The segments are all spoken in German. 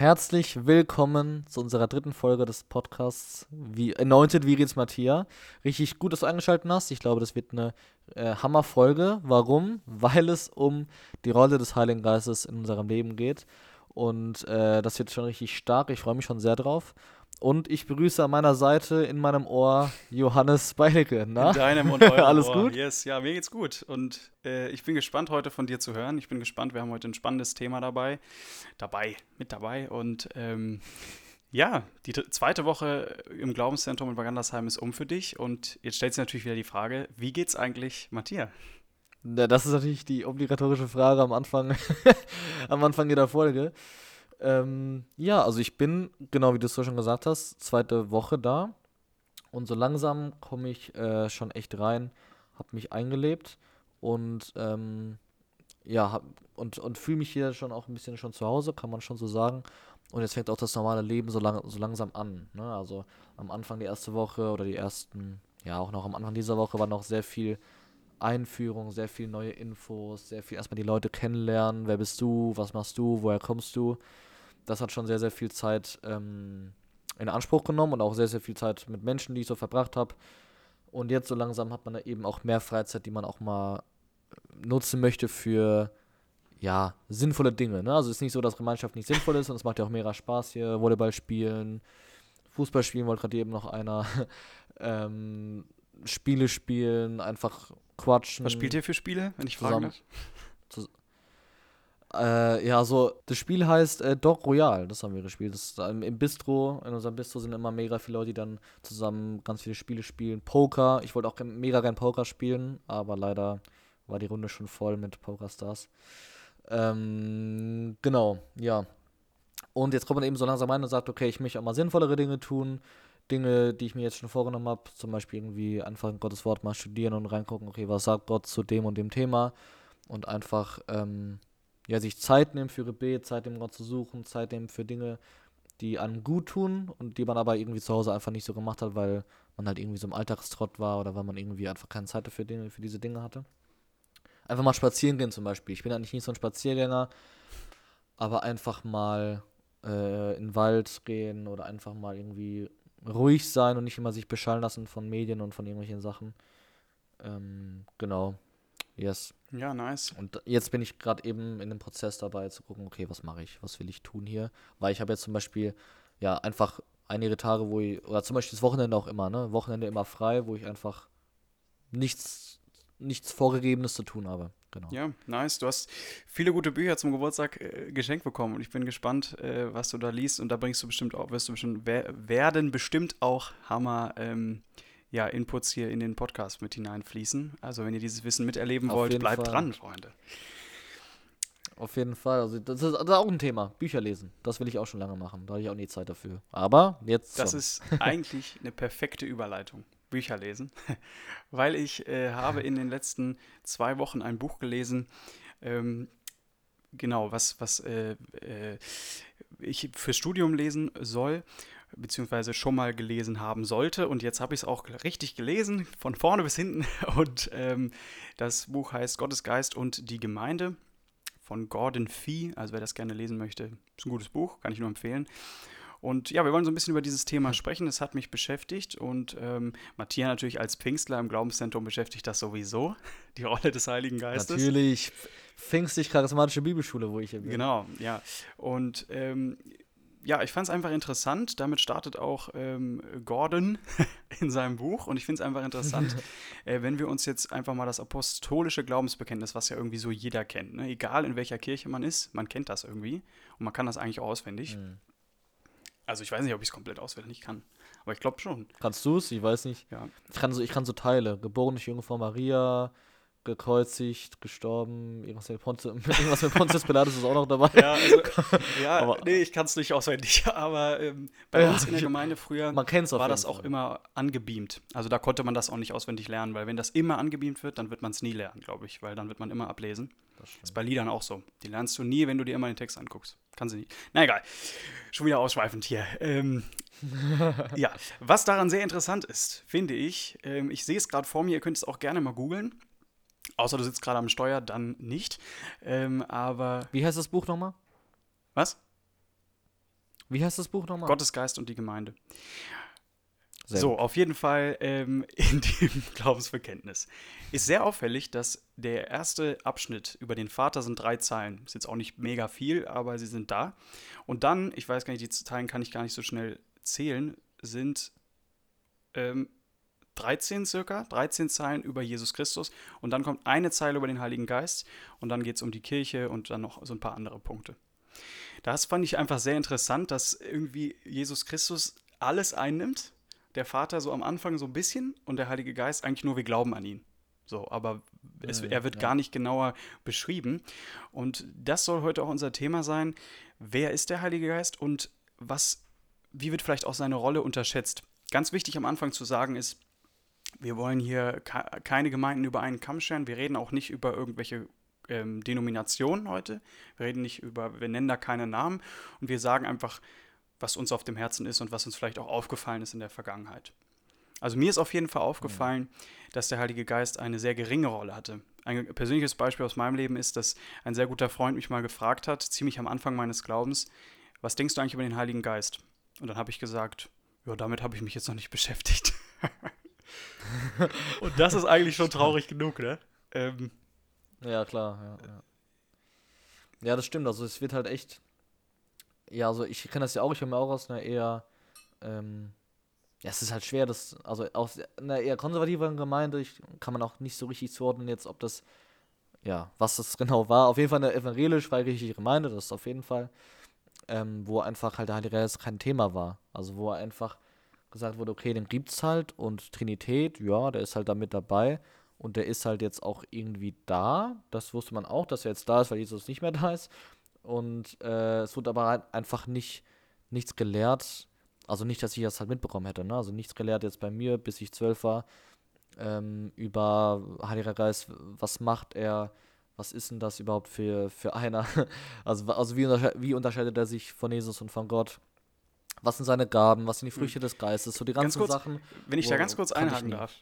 Herzlich willkommen zu unserer dritten Folge des Podcasts wie Anointed Virins Mattia. Richtig gut, dass du eingeschaltet hast. Ich glaube, das wird eine äh, Hammerfolge. Warum? Weil es um die Rolle des Heiligen Geistes in unserem Leben geht. Und äh, das wird schon richtig stark. Ich freue mich schon sehr drauf. Und ich begrüße an meiner Seite in meinem Ohr Johannes Beilecke. Na? In deinem und eurem Alles Ohr. gut? Yes, ja, mir geht's gut. Und äh, ich bin gespannt, heute von dir zu hören. Ich bin gespannt, wir haben heute ein spannendes Thema dabei. Dabei, mit dabei. Und ähm, ja, die zweite Woche im Glaubenszentrum in Wagandersheim ist um für dich. Und jetzt stellt sich natürlich wieder die Frage, wie geht's eigentlich Matthias? Das ist natürlich die obligatorische Frage am Anfang, am Anfang jeder Folge. Ähm, ja, also ich bin, genau wie du es so schon gesagt hast, zweite Woche da. Und so langsam komme ich äh, schon echt rein, habe mich eingelebt und ähm, ja, hab, und, und fühle mich hier schon auch ein bisschen schon zu Hause, kann man schon so sagen. Und jetzt fängt auch das normale Leben so, lang, so langsam an. Ne? Also am Anfang die erste Woche oder die ersten, ja auch noch am Anfang dieser Woche war noch sehr viel Einführung, sehr viel neue Infos, sehr viel erstmal die Leute kennenlernen. Wer bist du? Was machst du? Woher kommst du? Das hat schon sehr, sehr viel Zeit ähm, in Anspruch genommen und auch sehr, sehr viel Zeit mit Menschen, die ich so verbracht habe. Und jetzt so langsam hat man da eben auch mehr Freizeit, die man auch mal nutzen möchte für ja, sinnvolle Dinge. Ne? Also es ist nicht so, dass Gemeinschaft nicht sinnvoll ist und es macht ja auch mega Spaß hier. Volleyball spielen, Fußball spielen wollte gerade eben noch einer. ähm, Spiele spielen, einfach quatschen. Was spielt ihr für Spiele, wenn ich fragen darf? Äh, ja, so, das Spiel heißt äh, Dog Royal, das haben wir gespielt. Das im, im Bistro, in unserem Bistro sind immer mega viele Leute, die dann zusammen ganz viele Spiele spielen. Poker, ich wollte auch mega gern Poker spielen, aber leider war die Runde schon voll mit Pokerstars. Ähm, genau, ja. Und jetzt kommt man eben so langsam rein und sagt, okay, ich möchte auch mal sinnvollere Dinge tun. Dinge, die ich mir jetzt schon vorgenommen habe, zum Beispiel irgendwie einfach in Gottes Wort mal studieren und reingucken, okay, was sagt Gott zu dem und dem Thema und einfach ähm, ja, sich Zeit nehmen für Gebet, Zeit nehmen, Gott zu suchen, Zeit nehmen für Dinge, die einem gut tun und die man aber irgendwie zu Hause einfach nicht so gemacht hat, weil man halt irgendwie so im Alltagstrott war oder weil man irgendwie einfach keine Zeit dafür Dinge, für diese Dinge hatte. Einfach mal spazieren gehen zum Beispiel. Ich bin eigentlich nicht so ein Spaziergänger, aber einfach mal äh, in den Wald gehen oder einfach mal irgendwie ruhig sein und nicht immer sich beschallen lassen von Medien und von irgendwelchen Sachen. Ähm, genau. Yes. Ja, nice. Und jetzt bin ich gerade eben in dem Prozess dabei zu gucken, okay, was mache ich, was will ich tun hier? Weil ich habe jetzt zum Beispiel, ja, einfach einige Tage, wo ich, oder zum Beispiel das Wochenende auch immer, ne? Wochenende immer frei, wo ich einfach nichts, nichts Vorgegebenes zu tun habe. Genau. Ja, nice. Du hast viele gute Bücher zum Geburtstag äh, geschenkt bekommen und ich bin gespannt, äh, was du da liest und da bringst du bestimmt auch, wirst du bestimmt, werden bestimmt auch Hammer ähm, ja, Inputs hier in den Podcast mit hineinfließen. Also wenn ihr dieses Wissen miterleben Auf wollt, bleibt Fall. dran, Freunde. Auf jeden Fall. Also das ist, das ist, auch ein Thema. Bücher lesen. Das will ich auch schon lange machen. Da habe ich auch nie Zeit dafür. Aber jetzt. Das schon. ist eigentlich eine perfekte Überleitung. Bücher lesen. Weil ich äh, habe in den letzten zwei Wochen ein Buch gelesen. Ähm, genau, was, was äh, äh, ich fürs Studium lesen soll beziehungsweise schon mal gelesen haben sollte. Und jetzt habe ich es auch richtig gelesen, von vorne bis hinten. Und ähm, das Buch heißt Gottes Geist und die Gemeinde von Gordon Fee. Also wer das gerne lesen möchte, ist ein gutes Buch, kann ich nur empfehlen. Und ja, wir wollen so ein bisschen über dieses Thema sprechen. Das hat mich beschäftigt und ähm, Matthias natürlich als Pfingstler im Glaubenszentrum beschäftigt das sowieso, die Rolle des Heiligen Geistes. Natürlich, pfingstlich-charismatische Bibelschule, wo ich hier bin. Genau, ja. Und ähm, ja, ich fand es einfach interessant. Damit startet auch ähm, Gordon in seinem Buch. Und ich finde es einfach interessant, äh, wenn wir uns jetzt einfach mal das apostolische Glaubensbekenntnis, was ja irgendwie so jeder kennt, ne? egal in welcher Kirche man ist, man kennt das irgendwie. Und man kann das eigentlich auch auswendig. Mhm. Also ich weiß nicht, ob ich es komplett auswendig kann. Aber ich glaube schon. Kannst du es? Ich weiß nicht. Ja. Ich, kann so, ich kann so Teile. Geborene Jungfrau Maria, gekreuzigt, gestorben, irgendwas mit, Pontius, irgendwas mit Pontius Pilatus ist auch noch dabei. Ja, also, ja aber, nee, ich kann es nicht auswendig, aber ähm, bei ja, uns in der Gemeinde früher war das auch immer angebeamt. Also da konnte man das auch nicht auswendig lernen, weil wenn das immer angebeamt wird, dann wird man es nie lernen, glaube ich, weil dann wird man immer ablesen. Das ist bei Liedern auch so. Die lernst du nie, wenn du dir immer den Text anguckst. Kann sie nicht. Na egal. Schon wieder ausschweifend hier. Ähm, ja, was daran sehr interessant ist, finde ich, ähm, ich sehe es gerade vor mir, ihr könnt es auch gerne mal googeln. Außer du sitzt gerade am Steuer, dann nicht. Ähm, aber. Wie heißt das Buch nochmal? Was? Wie heißt das Buch nochmal? Gottes Geist und die Gemeinde. Sehr so, gut. auf jeden Fall ähm, in dem Glaubensbekenntnis. Ist sehr auffällig, dass der erste Abschnitt über den Vater sind drei Zeilen. Ist jetzt auch nicht mega viel, aber sie sind da. Und dann, ich weiß gar nicht, die Zeilen kann ich gar nicht so schnell zählen, sind ähm, 13 circa, 13 Zeilen über Jesus Christus. Und dann kommt eine Zeile über den Heiligen Geist. Und dann geht es um die Kirche und dann noch so ein paar andere Punkte. Das fand ich einfach sehr interessant, dass irgendwie Jesus Christus alles einnimmt der Vater so am Anfang so ein bisschen und der Heilige Geist eigentlich nur, wir glauben an ihn. So, aber es, er wird ja. gar nicht genauer beschrieben. Und das soll heute auch unser Thema sein. Wer ist der Heilige Geist und was, wie wird vielleicht auch seine Rolle unterschätzt? Ganz wichtig am Anfang zu sagen ist, wir wollen hier ke- keine Gemeinden über einen Kamm scheren. Wir reden auch nicht über irgendwelche ähm, Denominationen heute. Wir reden nicht über, wir nennen da keine Namen und wir sagen einfach, was uns auf dem Herzen ist und was uns vielleicht auch aufgefallen ist in der Vergangenheit. Also mir ist auf jeden Fall aufgefallen, dass der Heilige Geist eine sehr geringe Rolle hatte. Ein persönliches Beispiel aus meinem Leben ist, dass ein sehr guter Freund mich mal gefragt hat, ziemlich am Anfang meines Glaubens, was denkst du eigentlich über den Heiligen Geist? Und dann habe ich gesagt, ja, damit habe ich mich jetzt noch nicht beschäftigt. und das ist eigentlich schon traurig genug, ne? Ähm, Ja, klar, ja, ja. Ja, das stimmt. Also es wird halt echt. Ja, also ich kenne das ja auch, ich komme auch aus einer eher. Ähm, ja, es ist halt schwer, das. Also aus einer eher konservativeren Gemeinde ich, kann man auch nicht so richtig zuordnen, jetzt, ob das. Ja, was das genau war. Auf jeden Fall eine evangelisch-freikirchliche Gemeinde, das ist auf jeden Fall. Ähm, wo einfach halt der Heilige Geist kein Thema war. Also wo einfach gesagt wurde, okay, den gibt's halt und Trinität, ja, der ist halt da mit dabei. Und der ist halt jetzt auch irgendwie da. Das wusste man auch, dass er jetzt da ist, weil Jesus nicht mehr da ist. Und äh, es wurde aber halt einfach nicht, nichts gelehrt. Also nicht, dass ich das halt mitbekommen hätte. Ne? Also nichts gelehrt jetzt bei mir, bis ich zwölf war, ähm, über Heiliger Geist. Was macht er? Was ist denn das überhaupt für, für einer? Also, also wie, untersche wie unterscheidet er sich von Jesus und von Gott? Was sind seine Gaben? Was sind die Früchte des Geistes? So die Ganz ganzen kurz, Sachen. Wenn ich da ganz kurz einhaken darf.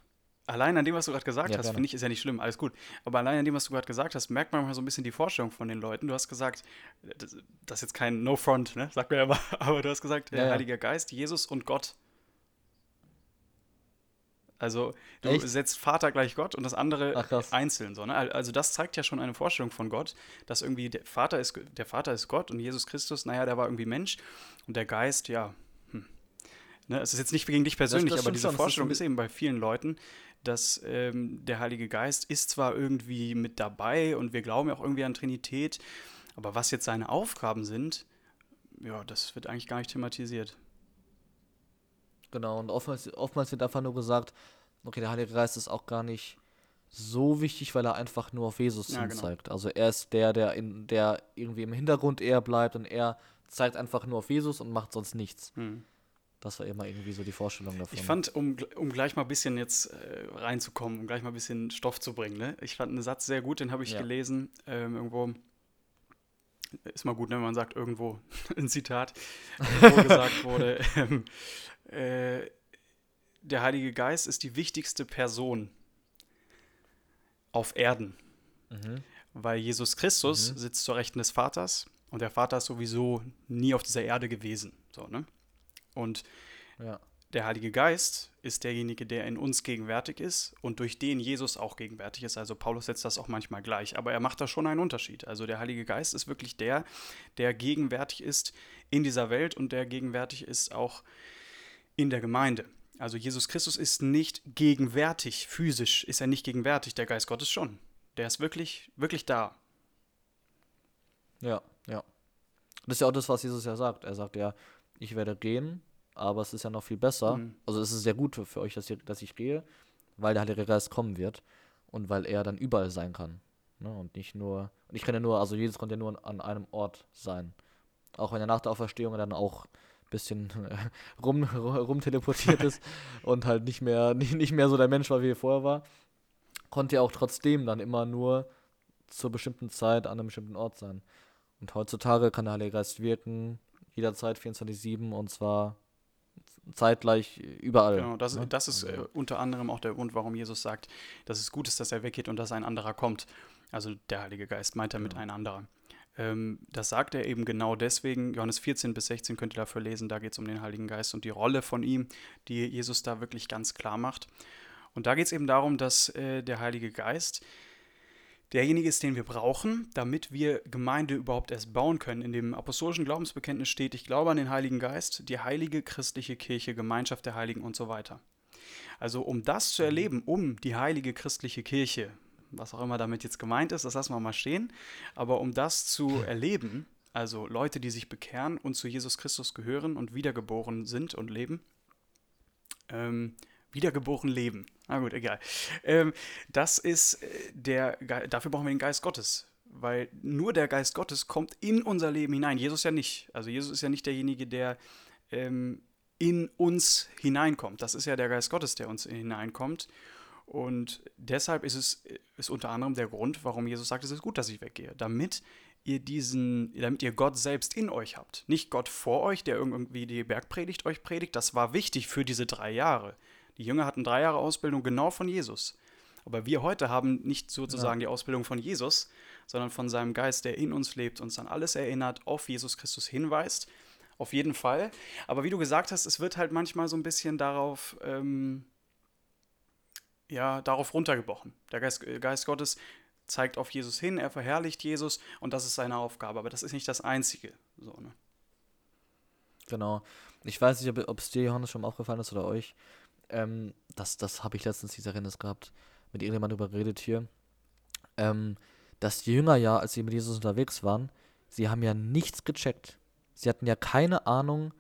Allein an dem, was du gerade gesagt Ja, hast, finde ich, ist ja nicht schlimm, alles gut. Aber allein an dem, was du gerade gesagt hast, merkt man mal so ein bisschen die Vorstellung von den Leuten. Du hast gesagt, das, das ist jetzt kein No-Front, ne? Sagt man ja immer, aber du hast gesagt, Ja, äh, ja. Heiliger Geist, Jesus und Gott. Also, du Echt? setzt Vater gleich Gott und das andere Ach, einzeln. So, ne? Also, das zeigt ja schon eine Vorstellung von Gott, dass irgendwie der Vater ist, der Vater ist Gott und Jesus Christus, naja, der war irgendwie Mensch und der Geist, ja, hm. Ne, es ist jetzt nicht gegen dich persönlich, das aber stimmt diese schon, Vorstellung ist eben bei vielen Leuten, dass ähm, der Heilige Geist ist zwar irgendwie mit dabei und wir glauben ja auch irgendwie an Trinität, aber was jetzt seine Aufgaben sind, ja, das wird eigentlich gar nicht thematisiert. Genau, und oftmals, oftmals wird einfach nur gesagt, okay, der Heilige Geist ist auch gar nicht so wichtig, weil er einfach nur auf Jesus Ja, genau. zeigt. Also er ist der, der, in, der irgendwie im Hintergrund eher bleibt und er zeigt einfach nur auf Jesus und macht sonst nichts. Hm. Das war immer irgendwie so die Vorstellung davon. Ich fand, um, um gleich mal ein bisschen jetzt äh, reinzukommen, um gleich mal ein bisschen Stoff zu bringen, ne? ich fand einen Satz sehr gut, den habe ich Ja. gelesen, ähm, irgendwo, ist mal gut, ne, wenn man sagt irgendwo ein Zitat, äh, wo gesagt wurde, ähm, äh, der Heilige Geist ist die wichtigste Person auf Erden, mhm. weil Jesus Christus Mhm. sitzt zur Rechten des Vaters und der Vater ist sowieso nie auf dieser Erde gewesen. So, ne? Und Ja. der Heilige Geist ist derjenige, der in uns gegenwärtig ist und durch den Jesus auch gegenwärtig ist. Also Paulus setzt das auch manchmal gleich, aber er macht da schon einen Unterschied. Also der Heilige Geist ist wirklich der, der gegenwärtig ist in dieser Welt und der gegenwärtig ist auch in der Gemeinde. Also Jesus Christus ist nicht gegenwärtig, physisch ist er nicht gegenwärtig, der Geist Gottes schon. Der ist wirklich, wirklich da. Ja, ja. Das ist ja auch das, was Jesus ja sagt. Er sagt ja, ich werde gehen, aber es ist ja noch viel besser. Mhm. Also es ist sehr gut für, euch, dass, ihr, dass ich gehe, weil der Heilige Geist kommen wird und weil er dann überall sein kann. Ne? Und nicht nur, und ich kann ja nur, also Jesus konnte ja nur an einem Ort sein. Auch wenn er nach der Auferstehung dann auch bisschen rum, rum teleportiert ist und halt nicht mehr, nicht, nicht mehr so der Mensch war, wie er vorher war, konnte er auch trotzdem dann immer nur zur bestimmten Zeit an einem bestimmten Ort sein. Und heutzutage kann der Heilige Geist wirken, jederzeit 24-7 und zwar zeitgleich überall. Genau, das, ne? das ist äh, Also, unter anderem auch der Grund, warum Jesus sagt, dass es gut ist, dass er weggeht und dass ein anderer kommt. Also der Heilige Geist meint damit Genau. ein anderer. Ähm, das sagt er eben genau deswegen. Johannes 14 bis 16 könnt ihr dafür lesen. Da geht es um den Heiligen Geist und die Rolle von ihm, die Jesus da wirklich ganz klar macht. Und da geht es eben darum, dass äh, der Heilige Geist derjenige ist, den wir brauchen, damit wir Gemeinde überhaupt erst bauen können. In dem apostolischen Glaubensbekenntnis steht, ich glaube an den Heiligen Geist, die heilige christliche Kirche, Gemeinschaft der Heiligen und so weiter. Also um das zu erleben, um die heilige christliche Kirche, was auch immer damit jetzt gemeint ist, das lassen wir mal stehen, aber um das zu erleben, also Leute, die sich bekehren und zu Jesus Christus gehören und wiedergeboren sind und leben, ähm, wiedergeboren leben. Na gut, egal. Ähm, das ist äh, der, dafür brauchen wir den Geist Gottes. Weil nur der Geist Gottes kommt in unser Leben hinein. Jesus ja nicht. Also Jesus ist ja nicht derjenige, der ähm, in uns hineinkommt. Das ist ja der Geist Gottes, der uns hineinkommt. Und deshalb ist es ist unter anderem der Grund, warum Jesus sagt, es ist gut, dass ich weggehe, damit ihr diesen, damit ihr Gott selbst in euch habt. Nicht Gott vor euch, der irgendwie die Bergpredigt euch predigt. Das war wichtig für diese drei Jahre. Die Jünger hatten drei Jahre Ausbildung genau von Jesus. Aber wir heute haben nicht sozusagen ja. die Ausbildung von Jesus, sondern von seinem Geist, der in uns lebt, uns an alles erinnert, auf Jesus Christus hinweist. Auf jeden Fall. Aber wie du gesagt hast, es wird halt manchmal so ein bisschen darauf, ähm, ja, darauf runtergebrochen. Der Geist, Geist Gottes zeigt auf Jesus hin, er verherrlicht Jesus und das ist seine Aufgabe. Aber das ist nicht das Einzige. So, ne? Genau. Ich weiß nicht, ob es dir, Johannes, schon aufgefallen ist oder euch. Ähm, das das habe ich letztens dieser Rennes gehabt, mit irgendjemandem darüber geredet hier. Ähm, dass die Jünger ja, als sie mit Jesus unterwegs waren, sie haben ja nichts gecheckt. Sie hatten ja keine Ahnung,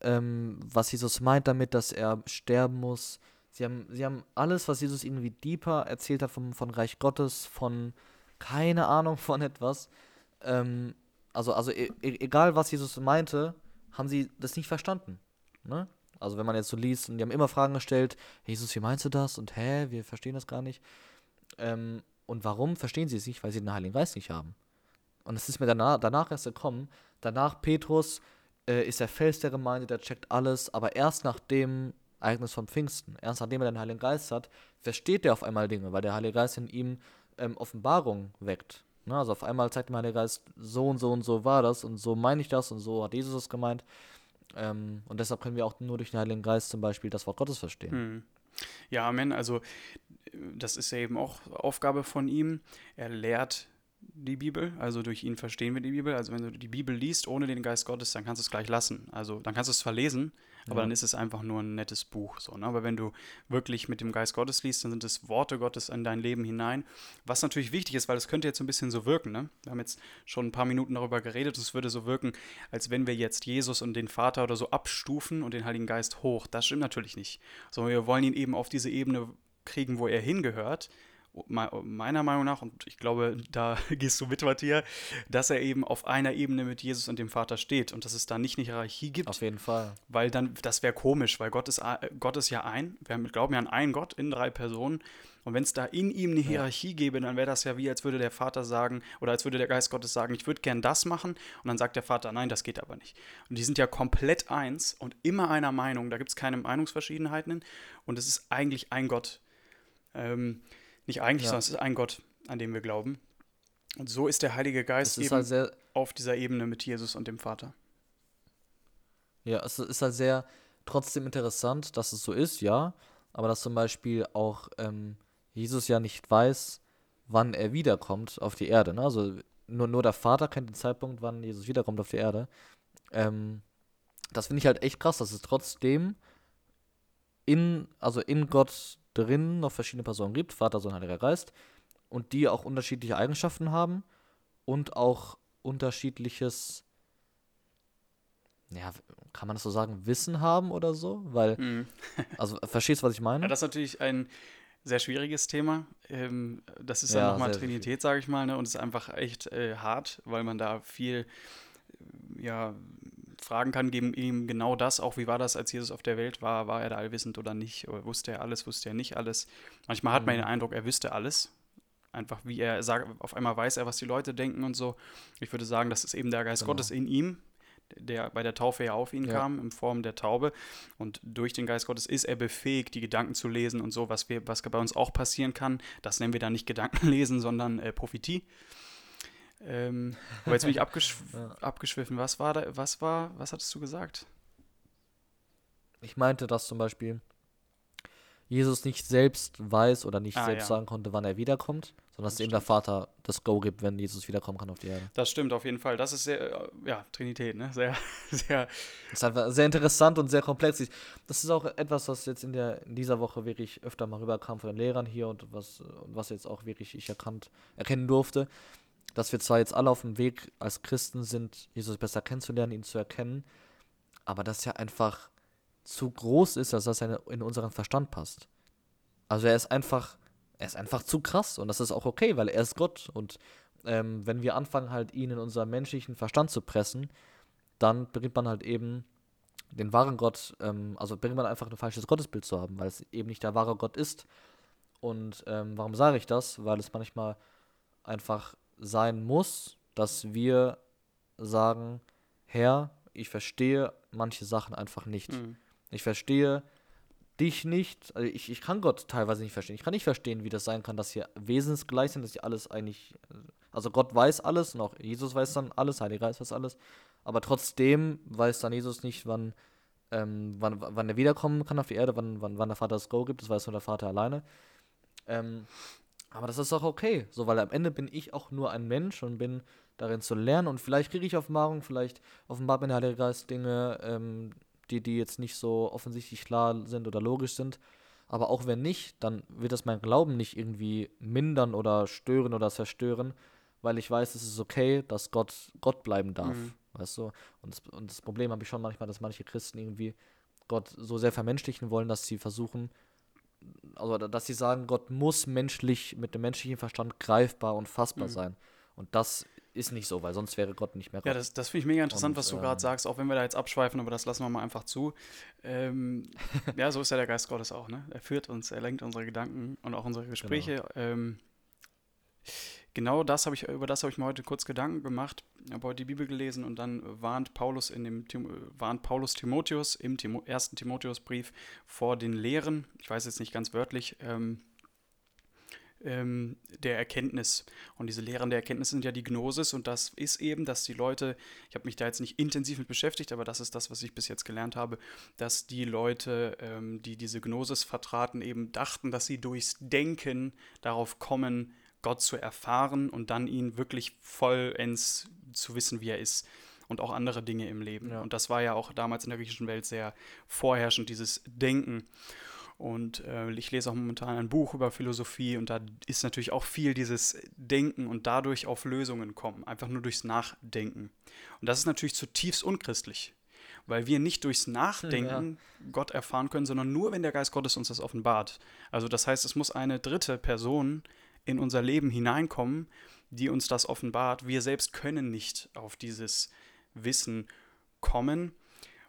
ähm, was Jesus meint damit, dass er sterben muss. Sie haben, sie haben alles, was Jesus irgendwie deeper erzählt hat vom, von Reich Gottes, von keine Ahnung von etwas. Ähm, also, also e, e egal, was Jesus meinte, haben sie das nicht verstanden. Ne? Also wenn man jetzt so liest und die haben immer Fragen gestellt, Jesus, wie meinst du das? Und hä, wir verstehen das gar nicht. Ähm, und warum verstehen sie es nicht? Weil sie den Heiligen Geist nicht haben. Und es ist mir danach, danach erst gekommen. Danach Petrus äh, ist der Fels der Gemeinde, der checkt alles, aber erst nach dem Ereignis vom Pfingsten, erst nachdem er den Heiligen Geist hat, versteht er auf einmal Dinge, weil der Heilige Geist in ihm ähm, Offenbarung weckt. Ne? Also auf einmal zeigt der Heilige Geist, so und so und so war das und so meine ich das und so hat Jesus es gemeint. Ähm, und deshalb können wir auch nur durch den Heiligen Geist zum Beispiel das Wort Gottes verstehen. Hm. Ja, Amen. Also das ist ja eben auch Aufgabe von ihm. Er lehrt die Bibel, also durch ihn verstehen wir die Bibel. Also wenn du die Bibel liest ohne den Geist Gottes, dann kannst du es gleich lassen. Also dann kannst du es zwar lesen, aber ja. dann ist es einfach nur ein nettes Buch. So, ne? Aber wenn du wirklich mit dem Geist Gottes liest, dann sind es Worte Gottes in dein Leben hinein. Was natürlich wichtig ist, weil es könnte jetzt ein bisschen so wirken. Ne? Wir haben jetzt schon ein paar Minuten darüber geredet. Es würde so wirken, als wenn wir jetzt Jesus und den Vater oder so abstufen und den Heiligen Geist hoch. Das stimmt natürlich nicht. Sondern wir wollen ihn eben auf diese Ebene kriegen, wo er hingehört meiner Meinung nach, und ich glaube, da gehst du mit, Matthias, dass er eben auf einer Ebene mit Jesus und dem Vater steht und dass es da nicht eine Hierarchie gibt. Auf jeden Fall. Weil dann, das wäre komisch, weil Gott ist, Gott ist ja ein, wir glauben ja an einen Gott in drei Personen. Und wenn es da in ihm eine Hierarchie ja. gäbe, dann wäre das ja wie, als würde der Vater sagen, oder als würde der Geist Gottes sagen, ich würde gern das machen. Und dann sagt der Vater, nein, das geht aber nicht. Und die sind ja komplett eins und immer einer Meinung. Da gibt es keine Meinungsverschiedenheiten. Und es ist eigentlich ein Gott. Ähm, nicht eigentlich, ja. sondern es ist ein Gott, an dem wir glauben. Und so ist der Heilige Geist eben halt auf dieser Ebene mit Jesus und dem Vater. Ja, es ist halt sehr trotzdem interessant, dass es so ist, ja. Aber dass zum Beispiel auch ähm, Jesus ja nicht weiß, wann er wiederkommt auf die Erde. Ne? Also nur, nur der Vater kennt den Zeitpunkt, wann Jesus wiederkommt auf die Erde. Ähm, das finde ich halt echt krass, dass es trotzdem in, also in Gott drin noch verschiedene Personen gibt, Vater, Sohn, Heiliger Geist, und die auch unterschiedliche Eigenschaften haben und auch unterschiedliches, ja, kann man das so sagen, Wissen haben oder so? Weil, mhm. also verstehst du, was ich meine? Ja, das ist natürlich ein sehr schwieriges Thema. Ähm, das ist ja, ja nochmal Trinität, sage ich mal, ne? und es ist einfach echt äh, hart, weil man da viel, ja, fragen kann, geben ihm genau das, auch wie war das, als Jesus auf der Welt war, war er da allwissend oder nicht, oder wusste er alles, wusste er nicht alles. Manchmal hat man den mhm. Eindruck, er wüsste alles. Einfach wie er sagt, auf einmal weiß er, was die Leute denken und so. Ich würde sagen, das ist eben der Geist genau. Gottes in ihm, der bei der Taufe ja auf ihn ja. kam, in Form der Taube. Und durch den Geist Gottes ist er befähigt, die Gedanken zu lesen und so, was, wir, was bei uns auch passieren kann. Das nennen wir dann nicht Gedankenlesen, sondern äh, Prophetie. Ähm, aber jetzt bin ich abgeschw ja. abgeschwiffen. Was war da, was war, was hattest du gesagt? Ich meinte, dass zum Beispiel Jesus nicht selbst weiß oder nicht ah, selbst ja. sagen konnte, wann er wiederkommt, sondern dass eben der Vater das Go gibt, wenn Jesus wiederkommen kann auf die Erde. Das stimmt auf jeden Fall. Das ist sehr, äh, ja, Trinität, ne? Sehr, sehr. Das ist einfach sehr interessant und sehr komplex. Das ist auch etwas, was jetzt in, der, in dieser Woche wirklich öfter mal rüberkam von den Lehrern hier und was, was jetzt auch wirklich ich erkannt, erkennen durfte, dass wir zwar jetzt alle auf dem Weg als Christen sind, Jesus besser kennenzulernen, ihn zu erkennen, aber das ja einfach zu groß ist, dass er in unseren Verstand passt. Also er ist einfach, er ist einfach zu krass und das ist auch okay, weil er ist Gott und ähm, wenn wir anfangen halt ihn in unseren menschlichen Verstand zu pressen, dann bringt man halt eben den wahren Gott, ähm, also bringt man einfach ein falsches Gottesbild zu haben, weil es eben nicht der wahre Gott ist. Und ähm, warum sage ich das? Weil es manchmal einfach sein muss, dass wir sagen, Herr, ich verstehe manche Sachen einfach nicht. Mhm. Ich verstehe dich nicht, also ich, ich kann Gott teilweise nicht verstehen. Ich kann nicht verstehen, wie das sein kann, dass hier wesensgleich sind, dass sie alles eigentlich, also Gott weiß alles und auch Jesus weiß dann alles, Heiliger Geist weiß alles, aber trotzdem weiß dann Jesus nicht, wann, ähm, wann, wann er wiederkommen kann auf die Erde, wann, wann, wann der Vater das Go gibt, das weiß nur der Vater alleine. Ähm, aber das ist auch okay, so, weil am Ende bin ich auch nur ein Mensch und bin darin zu lernen und vielleicht kriege ich Offenbarung, vielleicht offenbart mir der Heilige Geist Dinge, ähm, die, die jetzt nicht so offensichtlich klar sind oder logisch sind. Aber auch wenn nicht, dann wird das mein Glauben nicht irgendwie mindern oder stören oder zerstören, weil ich weiß, es ist okay, dass Gott Gott bleiben darf. Mhm. Weißt du? Und das, und das Problem habe ich schon manchmal, dass manche Christen irgendwie Gott so sehr vermenschlichen wollen, dass sie versuchen, also dass sie sagen, Gott muss menschlich, mit dem menschlichen Verstand greifbar und fassbar mhm. sein. Und das ist nicht so, weil sonst wäre Gott nicht mehr Gott. Ja, das, das finde ich mega interessant, und, was du gerade ähm, sagst, auch wenn wir da jetzt abschweifen, aber das lassen wir mal einfach zu. Ähm, ja, so ist ja der Geist Gottes auch, ne? Er führt uns, er lenkt unsere Gedanken und auch unsere Gespräche. Genau, ähm, genau das habe ich, über das habe ich mir heute kurz Gedanken gemacht. Ich habe heute die Bibel gelesen und dann warnt Paulus in dem warnt Paulus Timotheus im Timo, ersten Timotheusbrief vor den Lehren, ich weiß jetzt nicht ganz wörtlich, ähm, ähm, der Erkenntnis. Und diese Lehren der Erkenntnis sind ja die Gnosis und das ist eben, dass die Leute, ich habe mich da jetzt nicht intensiv mit beschäftigt, aber das ist das, was ich bis jetzt gelernt habe, dass die Leute, ähm, die diese Gnosis vertraten, eben dachten, dass sie durchs Denken darauf kommen, Gott zu erfahren und dann ihn wirklich vollends zu wissen, wie er ist und auch andere Dinge im Leben. Ja. Und das war ja auch damals in der griechischen Welt sehr vorherrschend, dieses Denken. Und äh, ich lese auch momentan ein Buch über Philosophie und da ist natürlich auch viel dieses Denken und dadurch auf Lösungen kommen, einfach nur durchs Nachdenken. Und das ist natürlich zutiefst unchristlich, weil wir nicht durchs Nachdenken ja. Gott erfahren können, sondern nur, wenn der Geist Gottes uns das offenbart. Also das heißt, es muss eine dritte Person in unser Leben hineinkommen, die uns das offenbart. Wir selbst können nicht auf dieses Wissen kommen.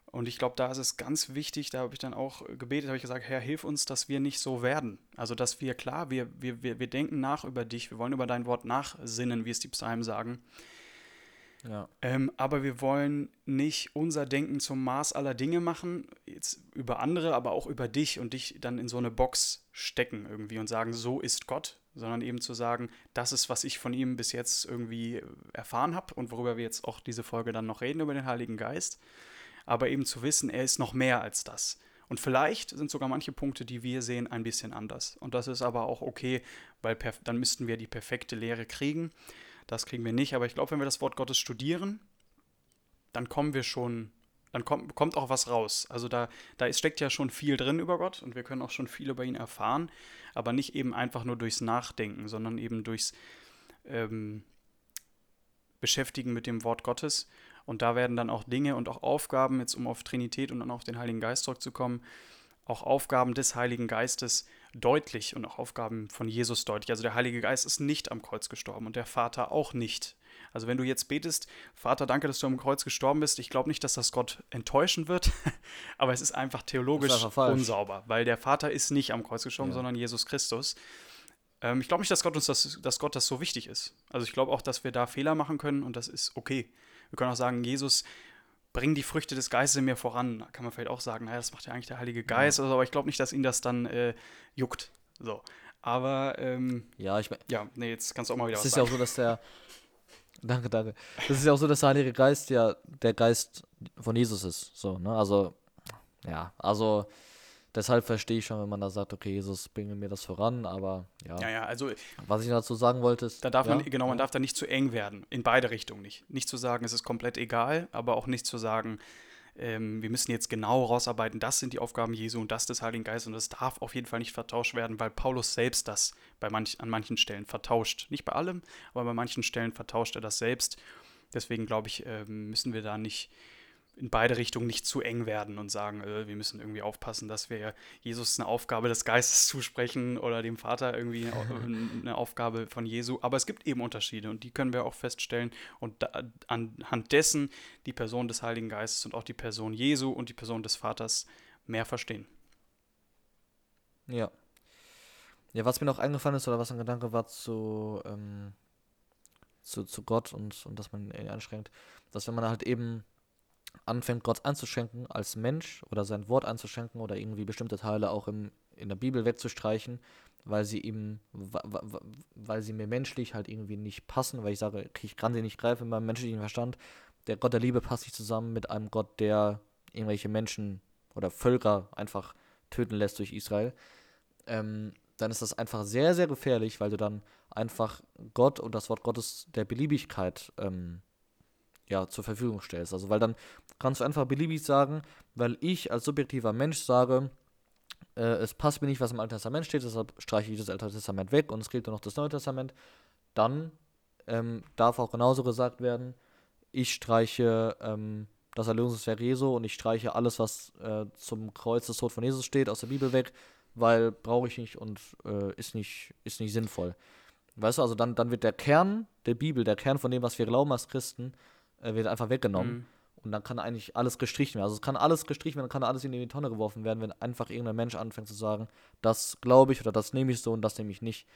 Und ich glaube, da ist es ganz wichtig, da habe ich dann auch gebetet, habe ich gesagt, Herr, hilf uns, dass wir nicht so werden. Also, dass wir, klar, wir, wir, wir, wir denken nach über dich, wir wollen über dein Wort nachsinnen, wie es die Psalmen sagen. Ja. Ähm, aber wir wollen nicht unser Denken zum Maß aller Dinge machen, jetzt über andere, aber auch über dich und dich dann in so eine Box stecken irgendwie und sagen, so ist Gott, sondern eben zu sagen, das ist, was ich von ihm bis jetzt irgendwie erfahren habe und worüber wir jetzt auch diese Folge dann noch reden, über den Heiligen Geist aber eben zu wissen, er ist noch mehr als das. Und vielleicht sind sogar manche Punkte, die wir sehen, ein bisschen anders. Und das ist aber auch okay, weil dann müssten wir die perfekte Lehre kriegen. Das kriegen wir nicht. Aber ich glaube, wenn wir das Wort Gottes studieren, dann kommen wir schon, dann kommt, kommt auch was raus. Also da, da ist, steckt ja schon viel drin über Gott und wir können auch schon viel über ihn erfahren, aber nicht eben einfach nur durchs Nachdenken, sondern eben durchs ähm, Beschäftigen mit dem Wort Gottes. Und da werden dann auch Dinge und auch Aufgaben, jetzt um auf Trinität und dann auf den Heiligen Geist zurückzukommen, auch Aufgaben des Heiligen Geistes deutlich und auch Aufgaben von Jesus deutlich. Also der Heilige Geist ist nicht am Kreuz gestorben und der Vater auch nicht. Also wenn du jetzt betest, Vater, danke, dass du am Kreuz gestorben bist, ich glaube nicht, dass das Gott enttäuschen wird, aber es ist einfach theologisch ist einfach unsauber, weil der Vater ist nicht am Kreuz gestorben, ja. sondern Jesus Christus. Ähm, ich glaube nicht, dass Gott uns das, dass Gott das so wichtig ist. Also ich glaube auch, dass wir da Fehler machen können und das ist okay. Wir können auch sagen, Jesus, bring die Früchte des Geistes in mir voran. Da kann man vielleicht auch sagen, naja, das macht ja eigentlich der Heilige Geist, ja. also, aber ich glaube nicht, dass ihn das dann äh, juckt. So. Aber, ähm, ja, ich ja, nee, jetzt kannst du auch mal wieder es was sagen. Es ist ja auch so, dass der, Danke, danke. Das ist ja auch so, dass der Heilige Geist ja der Geist von Jesus ist. So, ne? Also, ja, also deshalb verstehe ich schon, wenn man da sagt, okay, Jesus, bringe mir das voran, aber ja. Ja, ja, also Was ich dazu sagen wollte, ist. da darf ja, man, genau, man darf da nicht zu eng werden. In beide Richtungen nicht. Nicht zu sagen, es ist komplett egal, aber auch nicht zu sagen, ähm, wir müssen jetzt genau rausarbeiten, das sind die Aufgaben Jesu und das des Heiligen Geistes und das darf auf jeden Fall nicht vertauscht werden, weil Paulus selbst das bei manch, an manchen Stellen vertauscht. Nicht bei allem, aber bei manchen Stellen vertauscht er das selbst. Deswegen glaube ich, ähm, müssen wir da nicht in beide Richtungen nicht zu eng werden und sagen, äh, wir müssen irgendwie aufpassen, dass wir Jesus eine Aufgabe des Geistes zusprechen oder dem Vater irgendwie eine, eine Aufgabe von Jesu. Aber es gibt eben Unterschiede und die können wir auch feststellen und da, anhand dessen die Person des Heiligen Geistes und auch die Person Jesu und die Person des Vaters mehr verstehen. Ja. Ja, was mir noch eingefallen ist, oder was ein Gedanke war zu, ähm, zu, zu Gott und, und dass man ihn anstrengt, dass wenn man halt eben anfängt, Gott einzuschränken als Mensch oder sein Wort einzuschränken oder irgendwie bestimmte Teile auch im, in der Bibel wegzustreichen, weil sie ihm, weil sie mir menschlich halt irgendwie nicht passen, weil ich sage, ich kann sie nicht greifen in meinem menschlichen Verstand. Der Gott der Liebe passt nicht zusammen mit einem Gott, der irgendwelche Menschen oder Völker einfach töten lässt durch Israel. Ähm, dann ist das einfach sehr, sehr gefährlich, weil du dann einfach Gott und das Wort Gottes der Beliebigkeit ähm, ja, zur Verfügung stellst. Also, weil dann kannst du einfach beliebig sagen, weil ich als subjektiver Mensch sage, äh, es passt mir nicht, was im Alten Testament steht, deshalb streiche ich das Alte Testament weg und es gilt nur noch das Neue Testament. Dann ähm, darf auch genauso gesagt werden, ich streiche ähm, das Erlösungswerk Jesu und ich streiche alles, was äh, zum Kreuz des Tod von Jesus steht, aus der Bibel weg, weil brauche ich nicht und äh, ist, nicht, ist nicht sinnvoll. Weißt du, also dann, dann wird der Kern der Bibel, der Kern von dem, was wir glauben als Christen, äh, wird einfach weggenommen. Mhm. Und dann kann eigentlich alles gestrichen werden. Also es kann alles gestrichen werden, kann alles in die Tonne geworfen werden, wenn einfach irgendein Mensch anfängt zu sagen, das glaube ich oder das nehme ich so und das nehme ich nicht.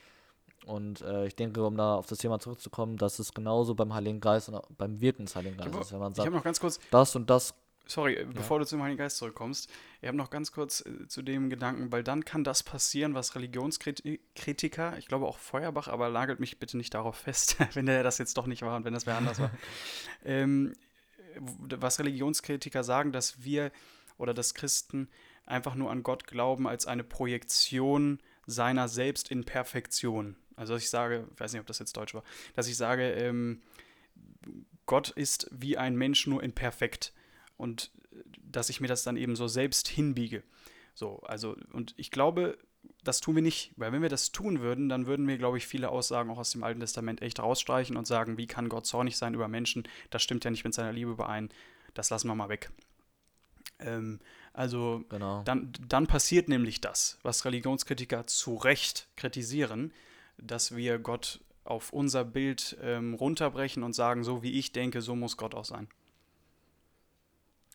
Und äh, ich denke, um da auf das Thema zurückzukommen, das ist genauso beim Heiligen Geist und beim Wirken des Heiligen Ich Geistes. habe Wenn man ich sagt, noch ganz kurz, das und das, sorry, äh, bevor du zum Heiligen Geist zurückkommst, ich habe noch ganz kurz äh, zu dem Gedanken, weil dann kann das passieren, was Religionskritiker, ich glaube auch Feuerbach, aber lagert mich bitte nicht darauf fest, wenn der das jetzt doch nicht war und wenn das wer anders war. ähm, was Religionskritiker sagen, dass wir oder dass Christen einfach nur an Gott glauben als eine Projektion seiner selbst in Perfektion. Also dass ich sage, ich weiß nicht, ob das jetzt Deutsch war, dass ich sage, ähm, Gott ist wie ein Mensch nur in perfekt und äh, dass ich mir das dann eben so selbst hinbiege. So, also und ich glaube, das tun wir nicht, weil wenn wir das tun würden, dann würden wir, glaube ich, viele Aussagen auch aus dem Alten Testament echt rausstreichen und sagen, wie kann Gott zornig sein über Menschen? Das stimmt ja nicht mit seiner Liebe überein. Das lassen wir mal weg. Ähm, also genau. dann, dann passiert nämlich das, was Religionskritiker zu Recht kritisieren, dass wir Gott auf unser Bild ähm, runterbrechen und sagen, so wie ich denke, so muss Gott auch sein.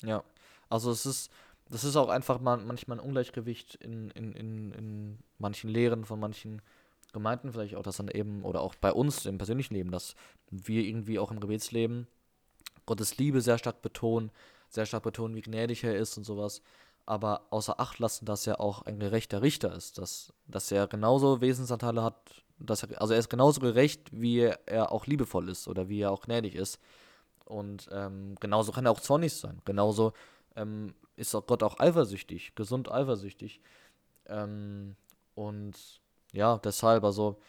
Ja, also es ist, das ist auch einfach man, manchmal ein Ungleichgewicht in, in, in, in manchen Lehren von manchen Gemeinden, vielleicht auch das dann eben, oder auch bei uns im persönlichen Leben, dass wir irgendwie auch im Gebetsleben Gottes Liebe sehr stark betonen, sehr stark betonen, wie gnädig er ist und sowas, aber außer Acht lassen, dass er auch ein gerechter Richter ist, dass, dass er genauso Wesensanteile hat, dass er, also er ist genauso gerecht, wie er auch liebevoll ist oder wie er auch gnädig ist. Und ähm, genauso kann er auch zornig sein. Genauso ähm, ist auch Gott auch eifersüchtig, gesund eifersüchtig. Ähm, und ja, deshalb, also,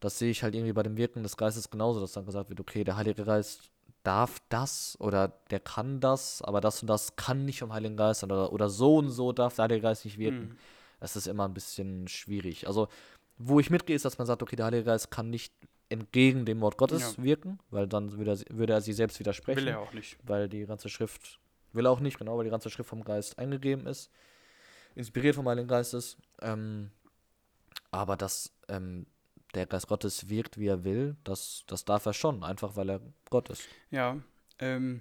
das sehe ich halt irgendwie bei dem Wirken des Geistes genauso, dass dann gesagt wird, okay, der Heilige Geist darf das oder der kann das, aber das und das kann nicht vom Heiligen Geist sein oder, oder so und so darf der Heilige Geist nicht wirken. Mhm. Das ist immer ein bisschen schwierig. Also, wo ich mitgehe, ist, dass man sagt, okay, der Heilige Geist kann nicht entgegen dem Wort Gottes Ja. wirken, weil dann würde er, würde er sie selbst widersprechen Will er auch nicht. weil die ganze Schrift, will er auch nicht, genau, weil die ganze Schrift vom Geist eingegeben ist, inspiriert vom Heiligen Geistes. Ähm, aber dass ähm, der Geist Gottes wirkt, wie er will, das, das darf er schon, einfach weil er Gott ist. Ja, ähm,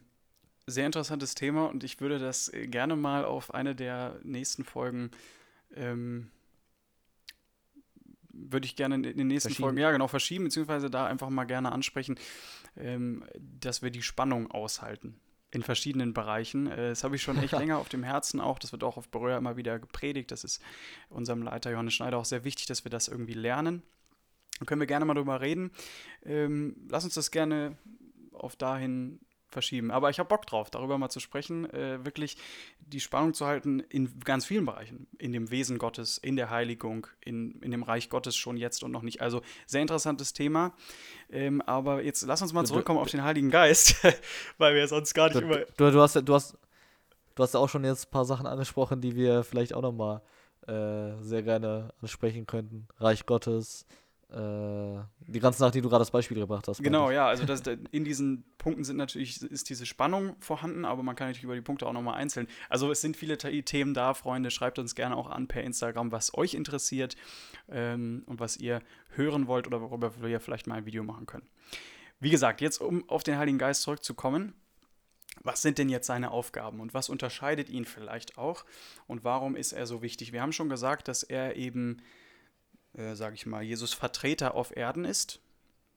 sehr interessantes Thema und ich würde das äh, gerne mal auf eine der nächsten Folgen, ähm, würde ich gerne in den nächsten. Folgen, ja genau, verschieben, beziehungsweise da einfach mal gerne ansprechen, ähm, dass wir die Spannung aushalten in verschiedenen Bereichen. Äh, das habe ich schon echt länger auf dem Herzen auch, das wird auch auf Berührer immer wieder gepredigt, das ist unserem Leiter Johannes Schneider auch sehr wichtig, dass wir das irgendwie lernen. Da können wir gerne mal drüber reden. Ähm, lass uns das gerne auf dahin verschieben. Aber ich habe Bock drauf, darüber mal zu sprechen, äh, wirklich die Spannung zu halten in ganz vielen Bereichen. In dem Wesen Gottes, in der Heiligung, in, in dem Reich Gottes schon jetzt und noch nicht. Also sehr interessantes Thema. Ähm, aber jetzt lass uns mal zurückkommen auf den Heiligen Geist, weil wir sonst gar nicht du, über. Du, du, hast, du, hast, du hast ja auch schon jetzt ein paar Sachen angesprochen, die wir vielleicht auch nochmal äh, sehr gerne ansprechen könnten. Reich Gottes, die ganze Nacht, die du gerade das Beispiel gebracht hast. Genau, ja, also das, in diesen Punkten sind natürlich, ist diese Spannung vorhanden, aber man kann natürlich über die Punkte auch nochmal einzeln. Also es sind viele Themen da, Freunde, schreibt uns gerne auch an per Instagram, was euch interessiert ähm, und was ihr hören wollt oder worüber wir vielleicht mal ein Video machen können. Wie gesagt, jetzt um auf den Heiligen Geist zurückzukommen, was sind denn jetzt seine Aufgaben und was unterscheidet ihn vielleicht auch und warum ist er so wichtig? Wir haben schon gesagt, dass er eben äh, sage ich mal, Jesus Vertreter auf Erden ist.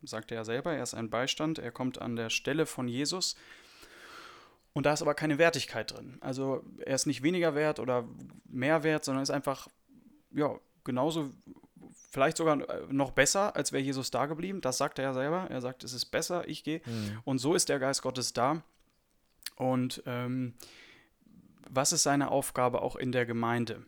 Sagt er ja selber, er ist ein Beistand, er kommt an der Stelle von Jesus. Und da ist aber keine Wertigkeit drin. Also er ist nicht weniger wert oder mehr wert, sondern ist einfach, ja, genauso, vielleicht sogar äh, noch besser, als wäre Jesus da geblieben. Das sagt er ja selber. Er sagt, es ist besser, ich gehe. Mhm. Und so ist der Geist Gottes da. Und ähm, was ist seine Aufgabe auch in der Gemeinde?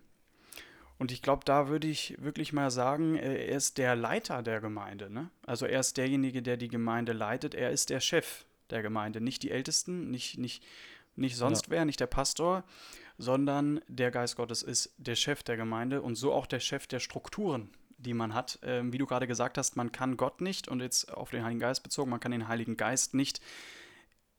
Und ich glaube, da würde ich wirklich mal sagen, äh, er ist der Leiter der Gemeinde. Ne? Also er ist derjenige, der die Gemeinde leitet. Er ist der Chef der Gemeinde. Nicht die Ältesten, nicht, nicht, nicht sonst ja. wer, nicht der Pastor, sondern der Geist Gottes ist der Chef der Gemeinde und so auch der Chef der Strukturen, die man hat. Ähm, wie du gerade gesagt hast, man kann Gott nicht, und jetzt auf den Heiligen Geist bezogen, man kann den Heiligen Geist nicht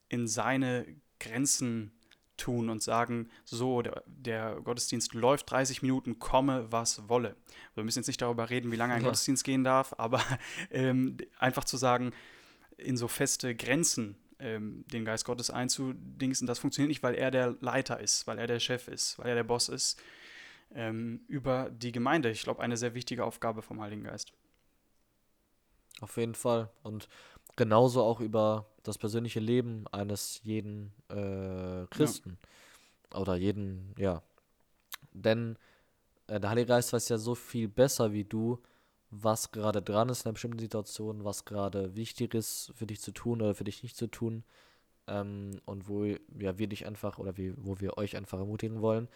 in seine Grenzen tun und sagen, so, der, der, Gottesdienst läuft 30 Minuten, komme, was wolle. Wir müssen jetzt nicht darüber reden, wie lange ein ja. Gottesdienst gehen darf, aber ähm, einfach zu sagen, in so feste Grenzen ähm, den Geist Gottes einzudingsen, das funktioniert nicht, weil er der Leiter ist, weil er der Chef ist, weil er der Boss ist ähm, über die Gemeinde. Ich glaube, eine sehr wichtige Aufgabe vom Heiligen Geist. Auf jeden Fall. Und genauso auch über das persönliche Leben eines jeden äh, Christen. Ja. Oder jeden, ja. Denn äh, der Heilige Geist weiß ja so viel besser wie du, was gerade dran ist in einer bestimmten Situation, was gerade wichtig ist für dich zu tun oder für dich nicht zu tun. Ähm, und wo ja, wir dich einfach oder wie, wo wir euch einfach ermutigen wollen,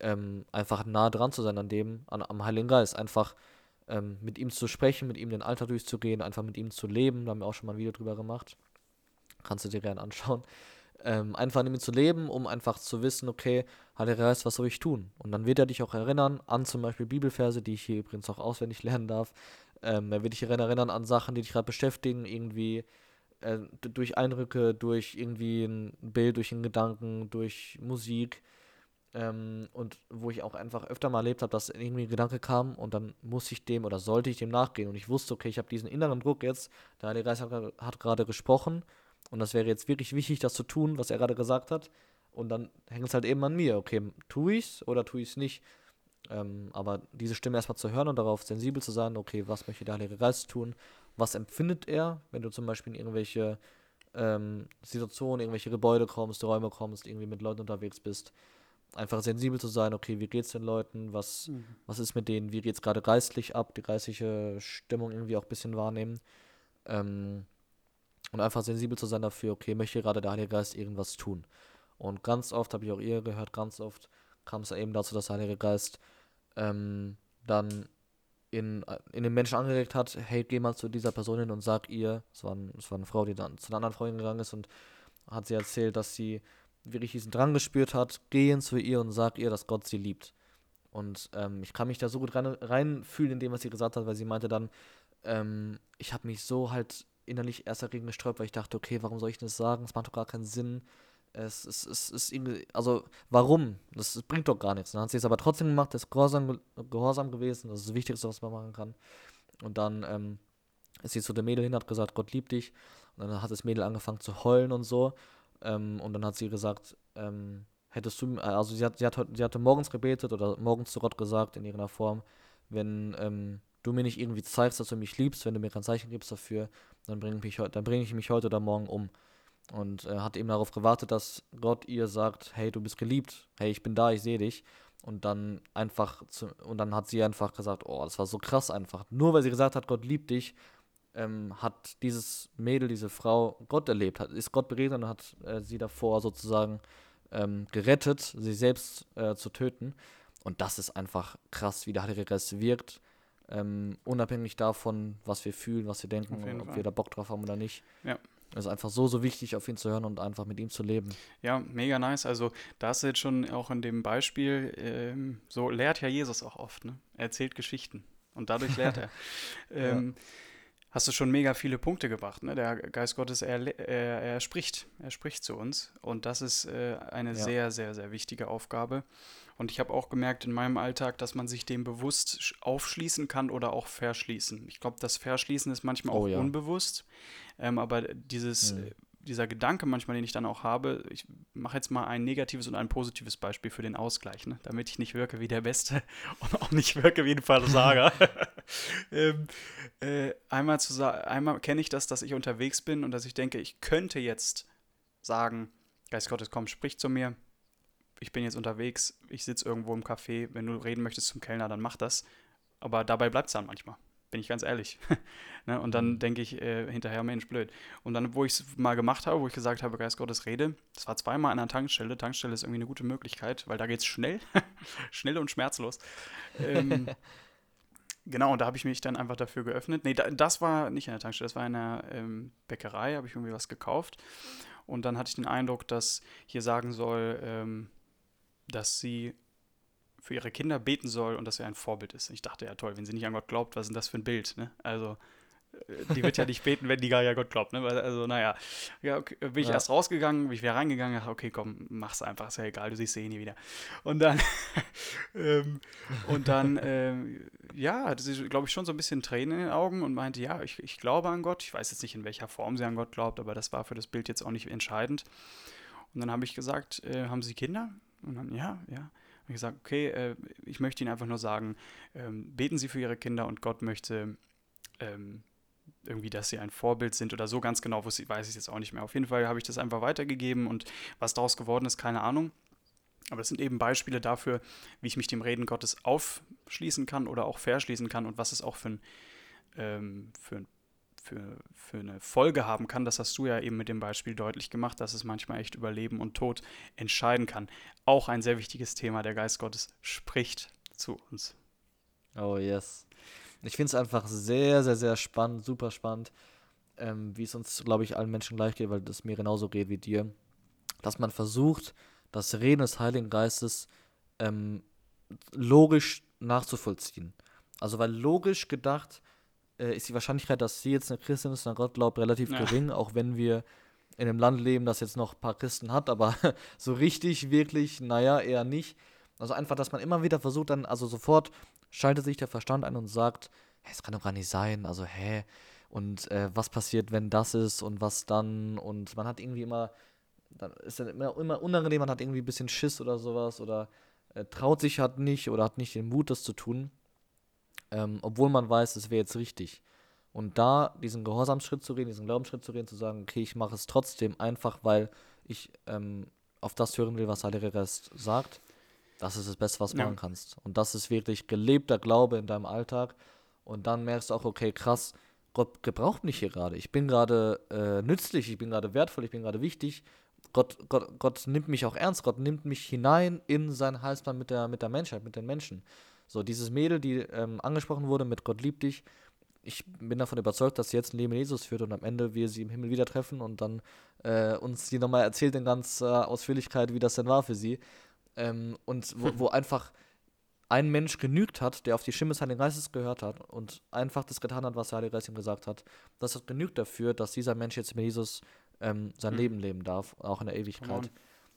ähm, einfach nah dran zu sein an dem, an, am Heiligen Geist. Einfach ähm, mit ihm zu sprechen, mit ihm den Alltag durchzugehen, einfach mit ihm zu leben. Da haben wir auch schon mal ein Video drüber gemacht. Kannst du dir gerne anschauen. Ähm, einfach mit ihm zu leben, um einfach zu wissen, okay, Heiliger Geist, was soll ich tun? Und dann wird er dich auch erinnern an zum Beispiel Bibelverse, die ich hier übrigens auch auswendig lernen darf. Ähm, er wird dich erinnern an Sachen, die dich gerade beschäftigen, irgendwie äh, durch Eindrücke, durch irgendwie ein Bild, durch einen Gedanken, durch Musik. Ähm, und wo ich auch einfach öfter mal erlebt habe, dass irgendwie ein Gedanke kam und dann muss ich dem oder sollte ich dem nachgehen. Und ich wusste, okay, ich habe diesen inneren Druck jetzt, der Heilige Geist hat, hat gerade gesprochen und das wäre jetzt wirklich wichtig, das zu tun, was er gerade gesagt hat. Und dann hängt es halt eben an mir, okay, tue ich es oder tue ich es nicht. Ähm, aber diese Stimme erstmal zu hören und darauf sensibel zu sein, okay, was möchte der Heilige Geist tun? Was empfindet er, wenn du zum Beispiel in irgendwelche ähm, Situationen, irgendwelche Gebäude kommst, Räume kommst, irgendwie mit Leuten unterwegs bist? einfach sensibel zu sein, okay, wie geht's den Leuten, was, mhm. was ist mit denen, wie geht's gerade geistlich ab, die geistliche Stimmung irgendwie auch ein bisschen wahrnehmen. Ähm, und einfach sensibel zu sein dafür, okay, möchte gerade der Heilige Geist irgendwas tun. Und ganz oft, habe ich auch ihr gehört, ganz oft kam es eben dazu, dass der Heilige Geist ähm, dann in, in den Menschen angeregt hat, hey, geh mal zu dieser Person hin und sag ihr, es war, es war eine Frau, die dann zu einer anderen Freundin gegangen ist und hat sie erzählt, dass sie wirklich diesen Drang gespürt hat, gehen zu ihr und sag ihr, dass Gott sie liebt. Und ähm, ich kann mich da so gut rein, reinfühlen in dem, was sie gesagt hat, weil sie meinte dann, ähm, ich habe mich so halt innerlich erst dagegen gesträubt, weil ich dachte, okay, warum soll ich das sagen? Es macht doch gar keinen Sinn. Es ist, es ist irgendwie, also warum? Das, das, bringt doch gar nichts. Dann hat sie es aber trotzdem gemacht, ist gehorsam, gehorsam gewesen, das ist das Wichtigste, was man machen kann. Und dann ähm, ist sie zu dem Mädel hin, hat gesagt, Gott liebt dich. Und dann hat das Mädel angefangen zu heulen und so. Ähm, und dann hat sie gesagt, ähm, hättest du, also sie, hat, sie, hat, sie hatte morgens gebetet oder morgens zu Gott gesagt in irgendeiner Form, wenn ähm, du mir nicht irgendwie zeigst, dass du mich liebst, wenn du mir kein Zeichen gibst dafür, dann bringe ich, bring ich mich heute oder morgen um. Und äh, hat eben darauf gewartet, dass Gott ihr sagt, hey, du bist geliebt, hey, ich bin da, ich sehe dich. Und dann einfach, zu, und dann hat sie einfach gesagt, oh, das war so krass einfach. Nur weil sie gesagt hat, Gott liebt dich, ähm, hat dieses Mädel, diese Frau Gott erlebt, hat, ist Gott begegnet und hat äh, sie davor sozusagen ähm, gerettet, sie selbst äh, zu töten. Und das ist einfach krass, wie der Heilige Geist wirkt. Ähm, unabhängig davon, was wir fühlen, was wir denken, ob Fall. wir da Bock drauf haben oder nicht. Ja. Es ist einfach so, so wichtig, auf ihn zu hören und einfach mit ihm zu leben. Ja, mega nice. Also, da ist jetzt schon auch in dem Beispiel, ähm, so lehrt ja Jesus auch oft. Ne? Er erzählt Geschichten und dadurch lehrt er. ähm, ja hast du schon mega viele Punkte gebracht. Ne? Der Geist Gottes, er, er, er spricht, er spricht zu uns und das ist äh, eine ja. sehr, sehr, sehr wichtige Aufgabe. Und ich habe auch gemerkt in meinem Alltag, dass man sich dem bewusst aufschließen kann oder auch verschließen. Ich glaube, das Verschließen ist manchmal oh, auch ja. unbewusst, ähm, aber dieses mhm dieser Gedanke manchmal, den ich dann auch habe, ich mache jetzt mal ein negatives und ein positives Beispiel für den Ausgleich, ne? damit ich nicht wirke wie der Beste und auch nicht wirke wie ein Versager. ähm, äh, einmal einmal kenne ich das, dass ich unterwegs bin und dass ich denke, ich könnte jetzt sagen, Geist Gottes, komm, sprich zu mir. Ich bin jetzt unterwegs, ich sitze irgendwo im Café. Wenn du reden möchtest zum Kellner, dann mach das. Aber dabei bleibt es dann manchmal bin ich ganz ehrlich. ne? Und dann mhm. denke ich äh, hinterher, Mensch, blöd. Und dann, wo ich es mal gemacht habe, wo ich gesagt habe, Geist Gottes Rede, das war zweimal an einer Tankstelle. Tankstelle ist irgendwie eine gute Möglichkeit, weil da geht es schnell, schnell und schmerzlos. Ähm, genau, und da habe ich mich dann einfach dafür geöffnet. Nee, da, das war nicht an der Tankstelle, das war in einer ähm, Bäckerei, habe ich irgendwie was gekauft. Und dann hatte ich den Eindruck, dass hier sagen soll, ähm, dass sie für ihre Kinder beten soll und dass er ein Vorbild ist. Ich dachte, ja toll, wenn sie nicht an Gott glaubt, was ist denn das für ein Bild? Ne? Also, äh, die wird ja nicht beten, wenn die gar ja Gott glaubt. Ne? Also, naja, ja, okay, bin ich ja. erst rausgegangen, bin ich wieder reingegangen, dachte, okay, komm, mach's einfach, ist ja egal, du siehst sie eh nie wieder. Und dann, ähm, und dann, ähm, ja, hatte sie, glaube ich, schon so ein bisschen Tränen in den Augen und meinte, ja, ich, ich glaube an Gott. Ich weiß jetzt nicht, in welcher Form sie an Gott glaubt, aber das war für das Bild jetzt auch nicht entscheidend. Und dann habe ich gesagt, äh, haben Sie Kinder? Und dann, ja, ja habe ich gesagt, okay, äh, ich möchte Ihnen einfach nur sagen, ähm, beten Sie für Ihre Kinder und Gott möchte ähm, irgendwie, dass sie ein Vorbild sind oder so ganz genau, weiß ich jetzt auch nicht mehr. Auf jeden Fall habe ich das einfach weitergegeben und was daraus geworden ist, keine Ahnung. Aber es sind eben Beispiele dafür, wie ich mich dem Reden Gottes aufschließen kann oder auch verschließen kann und was es auch für ein, ähm, für ein für, für eine Folge haben kann. Das hast du ja eben mit dem Beispiel deutlich gemacht, dass es manchmal echt über Leben und Tod entscheiden kann. Auch ein sehr wichtiges Thema. Der Geist Gottes spricht zu uns. Oh, yes. Ich finde es einfach sehr, sehr, sehr spannend, super spannend, ähm, wie es uns, glaube ich, allen Menschen gleich geht, weil das mir genauso geht wie dir, dass man versucht, das Reden des Heiligen Geistes ähm, logisch nachzuvollziehen. Also, weil logisch gedacht äh, ist die Wahrscheinlichkeit, dass sie jetzt eine Christin ist an Gott glaubt, relativ ja. gering, auch wenn wir in einem Land leben, das jetzt noch ein paar Christen hat, aber so richtig, wirklich, naja, eher nicht. Also einfach, dass man immer wieder versucht, dann, also sofort schaltet sich der Verstand ein und sagt, es kann doch gar nicht sein, also hä? Und äh, was passiert, wenn das ist und was dann? Und man hat irgendwie immer, dann ist dann immer, immer unangenehm, man hat irgendwie ein bisschen Schiss oder sowas oder äh, traut sich halt nicht oder hat nicht den Mut, das zu tun ähm, obwohl man weiß, es wäre jetzt richtig. Und da diesen Gehorsamsschritt zu gehen, diesen Glaubensschritt zu gehen, zu sagen, okay, ich mache es trotzdem einfach, weil ich ähm, auf das hören will, was der Geist sagt, das ist das Beste, was du ja. machen kannst. Und das ist wirklich gelebter Glaube in deinem Alltag. Und dann merkst du auch, okay, krass, Gott gebraucht mich hier gerade. Ich bin gerade äh, nützlich, ich bin gerade wertvoll, ich bin gerade wichtig. Gott, Gott, Gott nimmt mich auch ernst, Gott nimmt mich hinein in seinen Heilsplan mit der, mit der Menschheit, mit den Menschen. So, dieses Mädel, die ähm, angesprochen wurde mit Gott liebt dich, ich bin davon überzeugt, dass sie jetzt ein Leben Jesus führt und am Ende wir sie im Himmel wieder treffen und dann äh, uns die nochmal erzählt in ganz äh, Ausführlichkeit, wie das denn war für sie. Ähm, und wo, wo, einfach ein Mensch genügt hat, der auf die Stimme des Heiligen Geistes gehört hat und einfach das getan hat, was der Heilige Geist ihm gesagt hat. Das hat genügt dafür, dass dieser Mensch jetzt mit Jesus ähm, sein mhm. Leben leben darf, auch in der Ewigkeit.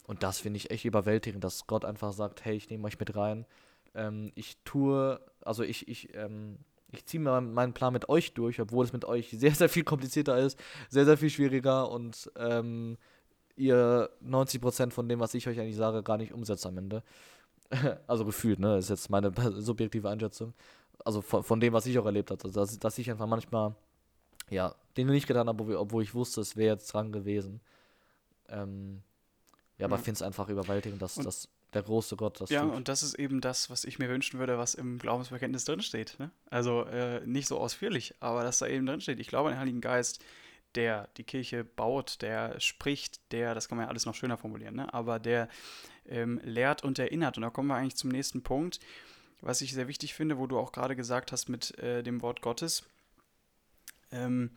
Und das finde ich echt überwältigend, dass Gott einfach sagt, hey, ich nehme euch mit rein ähm, ich tue, also ich, ich, ähm, ich ziehe mir meinen Plan mit euch durch, obwohl es mit euch sehr, sehr viel komplizierter ist, sehr, sehr viel schwieriger und ähm, ihr 90% von dem, was ich euch eigentlich sage, gar nicht umsetzt am Ende. also gefühlt, ne? Das ist jetzt meine subjektive Einschätzung. Also von, von dem, was ich auch erlebt habe. Also dass, dass ich einfach manchmal, ja, Dinge nicht getan habe, obwohl ich wusste, es wäre jetzt dran gewesen. Ähm, ja, aber mhm. finde es einfach überwältigend, dass, dass der große Gott das Ja, tut. und das ist eben das, was ich mir wünschen würde, was im Glaubensbekenntnis drinsteht. Ne? Also äh, nicht so ausführlich, aber dass da eben drinsteht. Ich glaube an den Heiligen Geist, der die Kirche baut, der spricht, der, das kann man ja alles noch schöner formulieren, ne? aber der ähm, lehrt und erinnert. Und da kommen wir eigentlich zum nächsten Punkt, was ich sehr wichtig finde, wo du auch gerade gesagt hast mit äh, dem Wort Gottes. Ähm,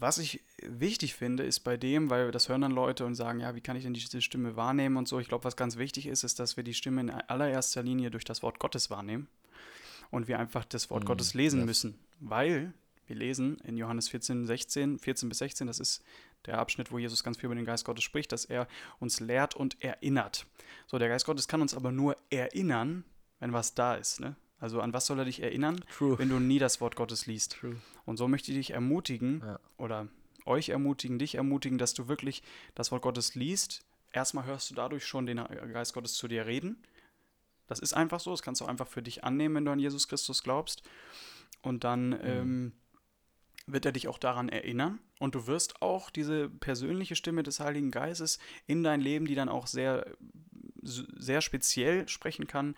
was ich wichtig finde, ist bei dem, weil das hören dann Leute und sagen, ja, wie kann ich denn diese Stimme wahrnehmen und so. Ich glaube, was ganz wichtig ist, ist, dass wir die Stimme in allererster Linie durch das Wort Gottes wahrnehmen und wir einfach das Wort mm, Gottes lesen yes. müssen, weil wir lesen in Johannes 14, 16, 14 bis 16, das ist der Abschnitt, wo Jesus ganz viel über den Geist Gottes spricht, dass er uns lehrt und erinnert. So, der Geist Gottes kann uns aber nur erinnern, wenn was da ist. Ne? Also an was soll er dich erinnern, True. wenn du nie das Wort Gottes liest? True. Und so möchte ich dich ermutigen ja. oder euch ermutigen, dich ermutigen, dass du wirklich das Wort Gottes liest. Erstmal hörst du dadurch schon den Geist Gottes zu dir reden. Das ist einfach so, das kannst du einfach für dich annehmen, wenn du an Jesus Christus glaubst. Und dann mhm. ähm, wird er dich auch daran erinnern und du wirst auch diese persönliche Stimme des Heiligen Geistes in dein Leben, die dann auch sehr, sehr speziell sprechen kann,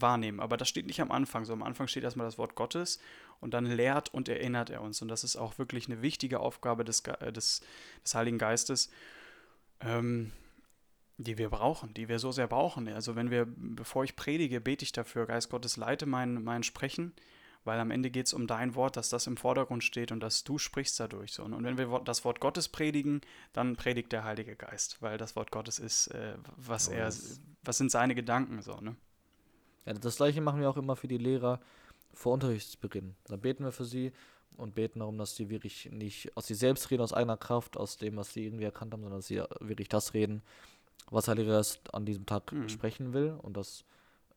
wahrnehmen. Aber das steht nicht am Anfang. So am Anfang steht erstmal das Wort Gottes und dann lehrt und erinnert er uns. Und das ist auch wirklich eine wichtige Aufgabe des, äh, des, des Heiligen Geistes, ähm, die wir brauchen, die wir so sehr brauchen. Also wenn wir, bevor ich predige, bete ich dafür, Geist Gottes, leite mein, mein Sprechen, weil am Ende geht es um dein Wort, dass das im Vordergrund steht und dass du sprichst dadurch. So. Und wenn wir das Wort Gottes predigen, dann predigt der Heilige Geist, weil das Wort Gottes ist, äh, was oh, er, was sind seine Gedanken so, ne? Ja, das gleiche machen wir auch immer für die Lehrer vor Unterrichtsbeginn. Da beten wir für sie und beten darum, dass sie wirklich nicht aus sich selbst reden, aus eigener Kraft, aus dem, was sie irgendwie erkannt haben, sondern dass sie wirklich das reden, was Heiliger Geist an diesem Tag mhm. sprechen will und dass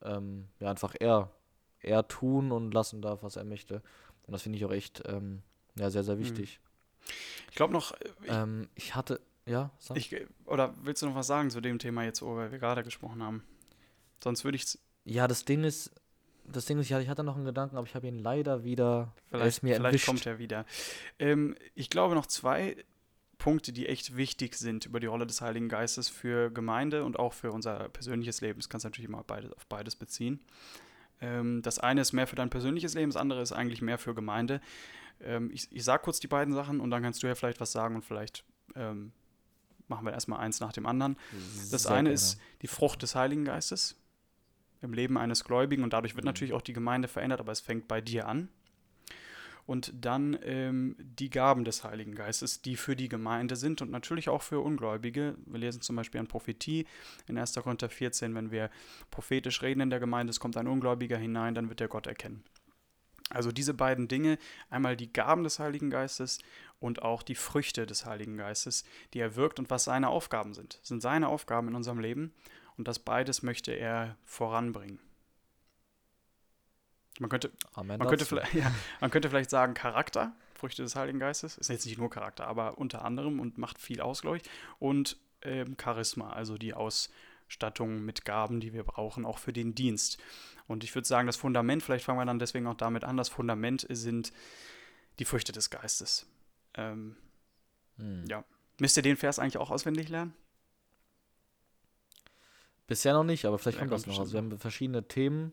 ähm, ja einfach er, er tun und lassen darf, was er möchte. Und das finde ich auch echt ähm, ja, sehr, sehr mhm. wichtig. Ich glaube noch. Ich, ähm, ich hatte. Ja, sag. Ich, oder willst du noch was sagen zu dem Thema jetzt, worüber wir gerade gesprochen haben? Sonst würde ich ja, das Ding ist, das Ding ist, ich hatte noch einen Gedanken, aber ich habe ihn leider wieder. Vielleicht, mir vielleicht kommt er wieder. Ähm, ich glaube noch zwei Punkte, die echt wichtig sind über die Rolle des Heiligen Geistes für Gemeinde und auch für unser persönliches Leben. Das kannst du natürlich immer beide, auf beides beziehen. Ähm, das eine ist mehr für dein persönliches Leben, das andere ist eigentlich mehr für Gemeinde. Ähm, ich ich sage kurz die beiden Sachen und dann kannst du ja vielleicht was sagen und vielleicht ähm, machen wir erstmal eins nach dem anderen. Das Sehr eine gerne. ist die Frucht des Heiligen Geistes im Leben eines Gläubigen und dadurch wird mhm. natürlich auch die Gemeinde verändert, aber es fängt bei dir an. Und dann ähm, die Gaben des Heiligen Geistes, die für die Gemeinde sind und natürlich auch für Ungläubige. Wir lesen zum Beispiel an Prophetie in 1. Korinther 14, wenn wir prophetisch reden in der Gemeinde, es kommt ein Ungläubiger hinein, dann wird er Gott erkennen. Also diese beiden Dinge, einmal die Gaben des Heiligen Geistes und auch die Früchte des Heiligen Geistes, die er wirkt und was seine Aufgaben sind. Das sind seine Aufgaben in unserem Leben und das beides möchte er voranbringen. Man könnte, man könnte, vielleicht, ja, man könnte vielleicht sagen, Charakter, Früchte des Heiligen Geistes, ist jetzt nicht nur Charakter, aber unter anderem und macht viel aus, glaube ich. Und ähm, Charisma, also die Ausstattung mit Gaben, die wir brauchen, auch für den Dienst. Und ich würde sagen, das Fundament, vielleicht fangen wir dann deswegen auch damit an, das Fundament sind die Früchte des Geistes. Ähm, hm. Ja. Müsst ihr den Vers eigentlich auch auswendig lernen? Bisher noch nicht, aber vielleicht kommt das noch. Also wir haben verschiedene Themen,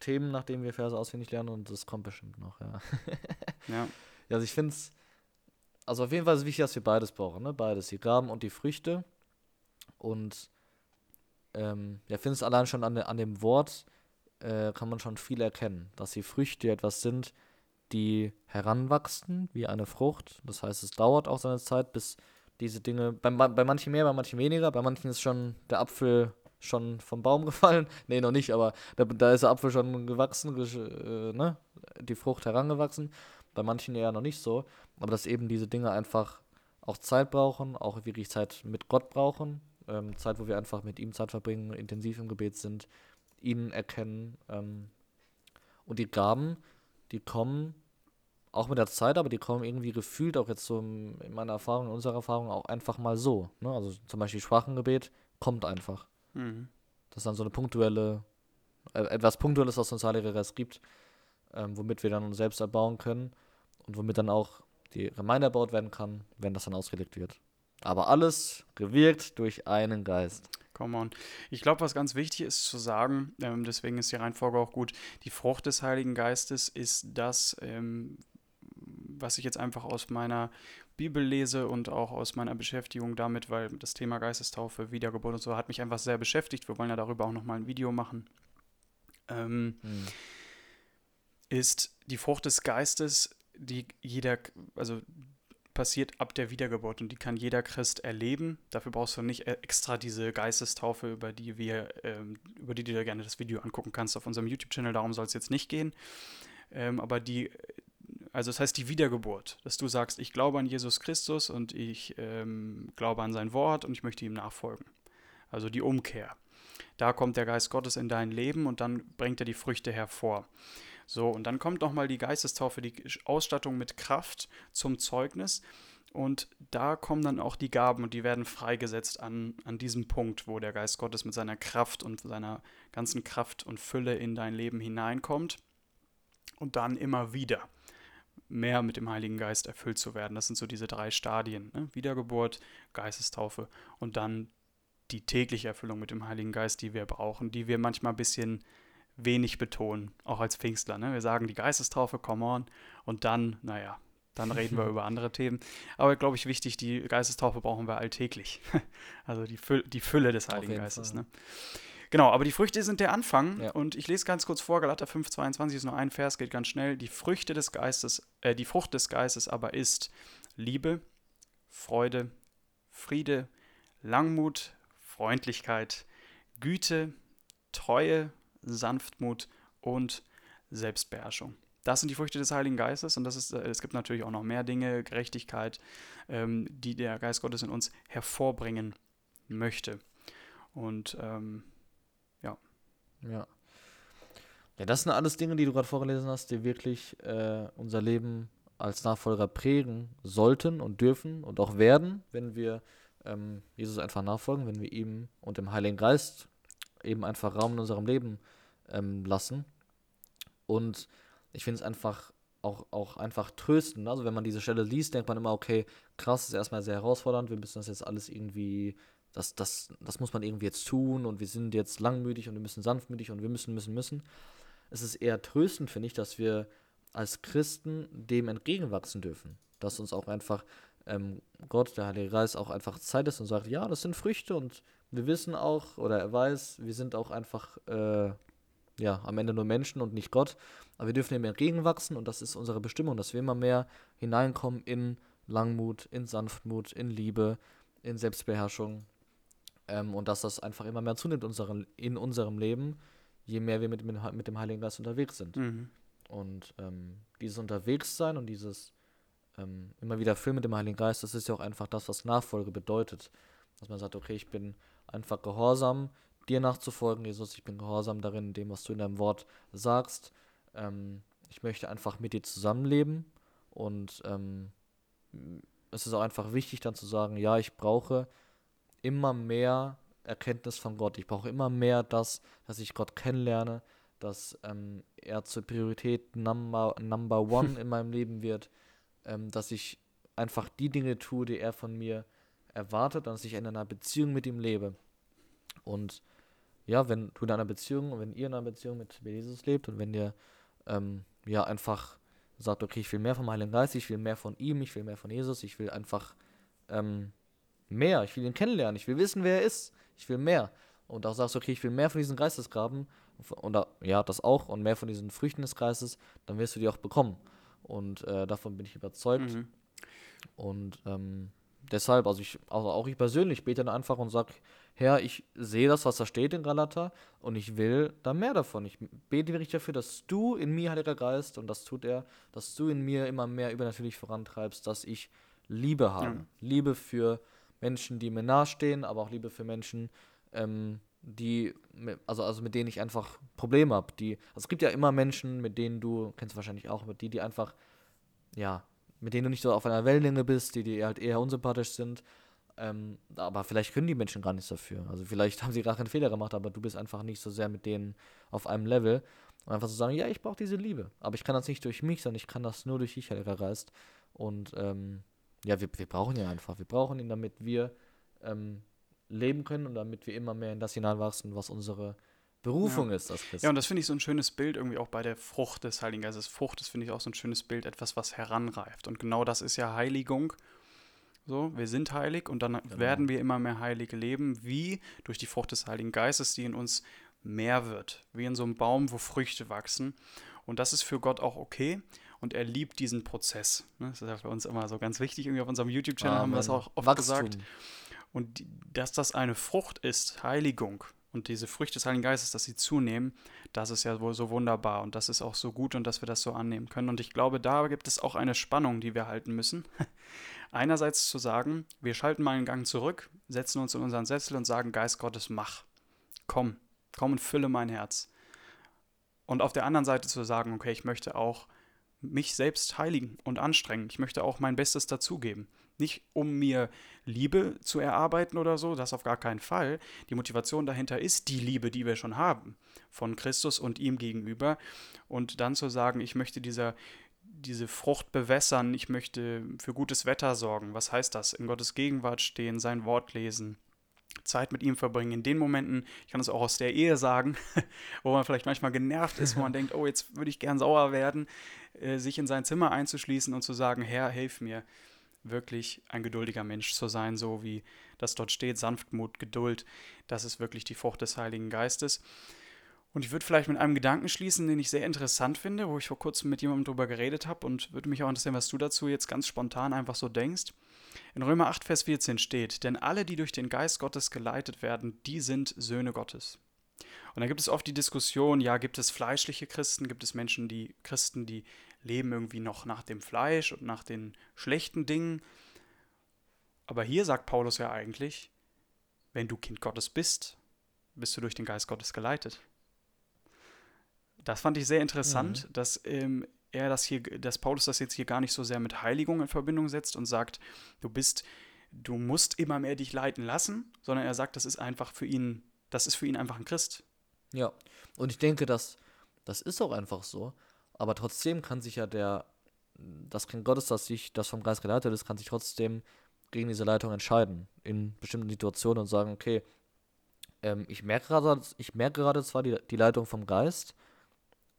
Themen, nach denen wir Verse auswendig lernen und das kommt bestimmt noch, ja. ja. ja also ich finde es, also auf jeden Fall ist es wichtig, dass wir beides brauchen, ne? Beides, die Graben und die Früchte. Und ähm, ja, finde es allein schon an, an dem Wort äh, kann man schon viel erkennen, dass die Früchte etwas sind, die heranwachsen wie eine Frucht. Das heißt, es dauert auch seine Zeit, bis diese Dinge, bei, bei manchen mehr, bei manchen weniger, bei manchen ist schon der Apfel schon vom Baum gefallen. nee, noch nicht, aber da, da ist der Apfel schon gewachsen, äh, ne? die Frucht herangewachsen. Bei manchen eher noch nicht so. Aber dass eben diese Dinge einfach auch Zeit brauchen, auch wirklich Zeit mit Gott brauchen. Ähm, Zeit, wo wir einfach mit ihm Zeit verbringen, intensiv im Gebet sind, ihn erkennen. Ähm, und die Gaben, die kommen auch mit der Zeit, aber die kommen irgendwie gefühlt auch jetzt so in meiner Erfahrung, in unserer Erfahrung auch einfach mal so. Ne? Also zum Beispiel Sprachengebet kommt einfach. Mhm. Das ist dann so eine punktuelle, äh, etwas Punktuelles, was uns Geist gibt, ähm, womit wir dann uns selbst erbauen können und womit dann auch die Gemeinde erbaut werden kann, wenn das dann ausgelegt wird. Aber alles gewirkt durch einen Geist. Come on. Ich glaube, was ganz wichtig ist zu sagen, ähm, deswegen ist die Reihenfolge auch gut, die Frucht des Heiligen Geistes ist das, ähm, was ich jetzt einfach aus meiner Bibel lese und auch aus meiner Beschäftigung damit, weil das Thema Geistestaufe, Wiedergeburt und so hat mich einfach sehr beschäftigt. Wir wollen ja darüber auch nochmal ein Video machen. Ähm, hm. Ist die Frucht des Geistes, die jeder, also passiert ab der Wiedergeburt und die kann jeder Christ erleben. Dafür brauchst du nicht extra diese Geistestaufe, über die wir, ähm, über die du dir gerne das Video angucken kannst auf unserem YouTube-Channel. Darum soll es jetzt nicht gehen. Ähm, aber die, also das heißt die Wiedergeburt, dass du sagst, ich glaube an Jesus Christus und ich ähm, glaube an sein Wort und ich möchte ihm nachfolgen. Also die Umkehr. Da kommt der Geist Gottes in dein Leben und dann bringt er die Früchte hervor. So, und dann kommt nochmal die Geistestaufe, die Ausstattung mit Kraft zum Zeugnis. Und da kommen dann auch die Gaben und die werden freigesetzt an, an diesem Punkt, wo der Geist Gottes mit seiner Kraft und seiner ganzen Kraft und Fülle in dein Leben hineinkommt. Und dann immer wieder mehr mit dem Heiligen Geist erfüllt zu werden. Das sind so diese drei Stadien. Ne? Wiedergeburt, Geistestaufe und dann die tägliche Erfüllung mit dem Heiligen Geist, die wir brauchen, die wir manchmal ein bisschen wenig betonen, auch als Pfingstler. Ne? Wir sagen die Geistestaufe, come on, und dann, naja, dann reden wir über andere Themen. Aber glaube ich wichtig, die Geistestaufe brauchen wir alltäglich. also die, Füll die Fülle des Heiligen Geistes. Ne? Genau, aber die Früchte sind der Anfang. Ja. Und ich lese ganz kurz vor, Galater 5, 22 ist nur ein Vers, geht ganz schnell. Die Früchte des Geistes, äh, die Frucht des Geistes aber ist Liebe, Freude, Friede, Langmut, Freundlichkeit, Güte, Treue, Sanftmut und Selbstbeherrschung. Das sind die Früchte des Heiligen Geistes und das ist, äh, es gibt natürlich auch noch mehr Dinge, Gerechtigkeit, ähm, die der Geist Gottes in uns hervorbringen möchte. Und ähm. Ja. Ja, das sind alles Dinge, die du gerade vorgelesen hast, die wirklich äh, unser Leben als Nachfolger prägen sollten und dürfen und auch werden, wenn wir ähm, Jesus einfach nachfolgen, wenn wir ihm und dem Heiligen Geist eben einfach Raum in unserem Leben ähm, lassen. Und ich finde es einfach auch, auch einfach tröstend. Also wenn man diese Stelle liest, denkt man immer, okay, krass, ist erstmal sehr herausfordernd, wir müssen das jetzt alles irgendwie, das, das, das muss man irgendwie jetzt tun und wir sind jetzt langmütig und wir müssen sanftmütig und wir müssen, müssen, müssen. Es ist eher tröstend, finde ich, dass wir als Christen dem entgegenwachsen dürfen. Dass uns auch einfach ähm, Gott, der Heilige Geist, auch einfach Zeit ist und sagt, ja, das sind Früchte und wir wissen auch, oder er weiß, wir sind auch einfach, äh, ja, am Ende nur Menschen und nicht Gott. Aber wir dürfen ihm entgegenwachsen und das ist unsere Bestimmung, dass wir immer mehr hineinkommen in Langmut, in Sanftmut, in Liebe, in Selbstbeherrschung. Ähm, und dass das einfach immer mehr zunimmt unseren, in unserem Leben, je mehr wir mit, mit dem Heiligen Geist unterwegs sind. Mhm. Und ähm, dieses Unterwegssein und dieses ähm, immer wieder Film mit dem Heiligen Geist, das ist ja auch einfach das, was Nachfolge bedeutet. Dass man sagt, okay, ich bin einfach gehorsam, dir nachzufolgen, Jesus, ich bin gehorsam darin, dem, was du in deinem Wort sagst. Ähm, ich möchte einfach mit dir zusammenleben und ähm, es ist auch einfach wichtig dann zu sagen, ja, ich brauche immer mehr Erkenntnis von Gott. Ich brauche immer mehr das, dass ich Gott kennenlerne, dass ähm, er zur Priorität Number, number One in meinem Leben wird ähm, dass ich einfach die Dinge tue, die er von mir erwartet und dass ich in einer Beziehung mit ihm lebe. Und ja, wenn du in einer Beziehung, wenn ihr in einer Beziehung mit Jesus lebt und wenn ihr ähm, ja einfach sagt, okay, ich will mehr vom Heiligen Geist, ich will mehr von ihm, ich will mehr von Jesus, ich will einfach ähm, mehr, ich will ihn kennenlernen, ich will wissen, wer er ist, ich will mehr. Und auch sagst, okay, ich will mehr von diesen Geistesgraben, und ja, das auch, und mehr von diesen Früchten des Geistes, dann wirst du die auch bekommen. Und äh, davon bin ich überzeugt. Mhm. Und ähm, deshalb, also ich, also auch ich persönlich bete dann einfach und sage, Herr, ich sehe das, was da steht in Galata und ich will da mehr davon. Ich bete wirklich dafür, dass du in mir, Heiliger Geist, und das tut er, dass du in mir immer mehr übernatürlich vorantreibst, dass ich Liebe habe. Ja. Liebe für Menschen, die mir nahestehen, aber auch Liebe für Menschen, ähm, die, also, also mit denen ich einfach Probleme habe. Die, also es gibt ja immer Menschen, mit denen du, kennst du wahrscheinlich auch, mit die, die einfach, ja, mit denen du nicht so auf einer Wellenlänge bist, die, die halt eher unsympathisch sind. Ähm, aber vielleicht können die Menschen gar nichts dafür. Also vielleicht haben sie gar keinen Fehler gemacht, aber du bist einfach nicht so sehr mit denen auf einem Level. Und einfach zu so sagen, ja, ich brauche diese Liebe. Aber ich kann das nicht durch mich, sondern ich kann das nur durch dich, Heiliger Geist. Und ähm, ja, wir, wir brauchen ihn einfach. Wir brauchen ihn, damit wir ähm, leben können und damit wir immer mehr in das hineinwachsen, was unsere Berufung ja. ist als Christ. Ja, und das finde ich so ein schönes Bild irgendwie auch bei der Frucht des Heiligen Geistes. Frucht ist, finde ich, auch so ein schönes Bild, etwas, was heranreift. Und genau das ist ja Heiligung. So, wir sind heilig und dann genau. werden wir immer mehr heilig leben, wie durch die Frucht des Heiligen Geistes, die in uns mehr wird, wie in so einem Baum, wo Früchte wachsen. Und das ist für Gott auch okay und er liebt diesen Prozess. Ne? Das ist ja für uns immer so ganz wichtig. Irgendwie auf unserem YouTube-Channel haben wir das auch oft Wachstum. gesagt. Und dass das eine Frucht ist, Heiligung, und diese Früchte des Heiligen Geistes, dass sie zunehmen, das ist ja wohl so wunderbar und das ist auch so gut und dass wir das so annehmen können. Und ich glaube, da gibt es auch eine Spannung, die wir halten müssen. Einerseits zu sagen, wir schalten mal einen Gang zurück, setzen uns in unseren Sessel und sagen, Geist Gottes, mach. Komm, komm und fülle mein Herz. Und auf der anderen Seite zu sagen, okay, ich möchte auch mich selbst heiligen und anstrengen. Ich möchte auch mein Bestes dazugeben. Nicht um mir Liebe zu erarbeiten oder so, das auf gar keinen Fall. Die Motivation dahinter ist die Liebe, die wir schon haben von Christus und ihm gegenüber. Und dann zu sagen, ich möchte dieser, diese Frucht bewässern, ich möchte für gutes Wetter sorgen. Was heißt das? In Gottes Gegenwart stehen, sein Wort lesen. Zeit mit ihm verbringen. In den Momenten, ich kann es auch aus der Ehe sagen, wo man vielleicht manchmal genervt ist, wo man denkt, oh, jetzt würde ich gern sauer werden, äh, sich in sein Zimmer einzuschließen und zu sagen, Herr, hilf mir wirklich ein geduldiger Mensch zu sein, so wie das dort steht, Sanftmut, Geduld, das ist wirklich die Frucht des Heiligen Geistes. Und ich würde vielleicht mit einem Gedanken schließen, den ich sehr interessant finde, wo ich vor kurzem mit jemandem drüber geredet habe und würde mich auch interessieren, was du dazu jetzt ganz spontan einfach so denkst. In Römer 8, Vers 14 steht, denn alle, die durch den Geist Gottes geleitet werden, die sind Söhne Gottes. Und da gibt es oft die Diskussion, ja, gibt es fleischliche Christen, gibt es Menschen, die Christen, die leben irgendwie noch nach dem Fleisch und nach den schlechten Dingen. Aber hier sagt Paulus ja eigentlich, wenn du Kind Gottes bist, bist du durch den Geist Gottes geleitet. Das fand ich sehr interessant, mhm. dass ähm, er das hier, dass Paulus das jetzt hier gar nicht so sehr mit Heiligung in Verbindung setzt und sagt, du bist, du musst immer mehr dich leiten lassen, sondern er sagt, das ist einfach für ihn, das ist für ihn einfach ein Christ. Ja, und ich denke, dass das ist auch einfach so. Aber trotzdem kann sich ja der, das Kind Gottes, das sich, das vom Geist geleitet ist, kann sich trotzdem gegen diese Leitung entscheiden in bestimmten Situationen und sagen, okay, ähm, ich merke gerade, ich merke gerade zwar die, die Leitung vom Geist,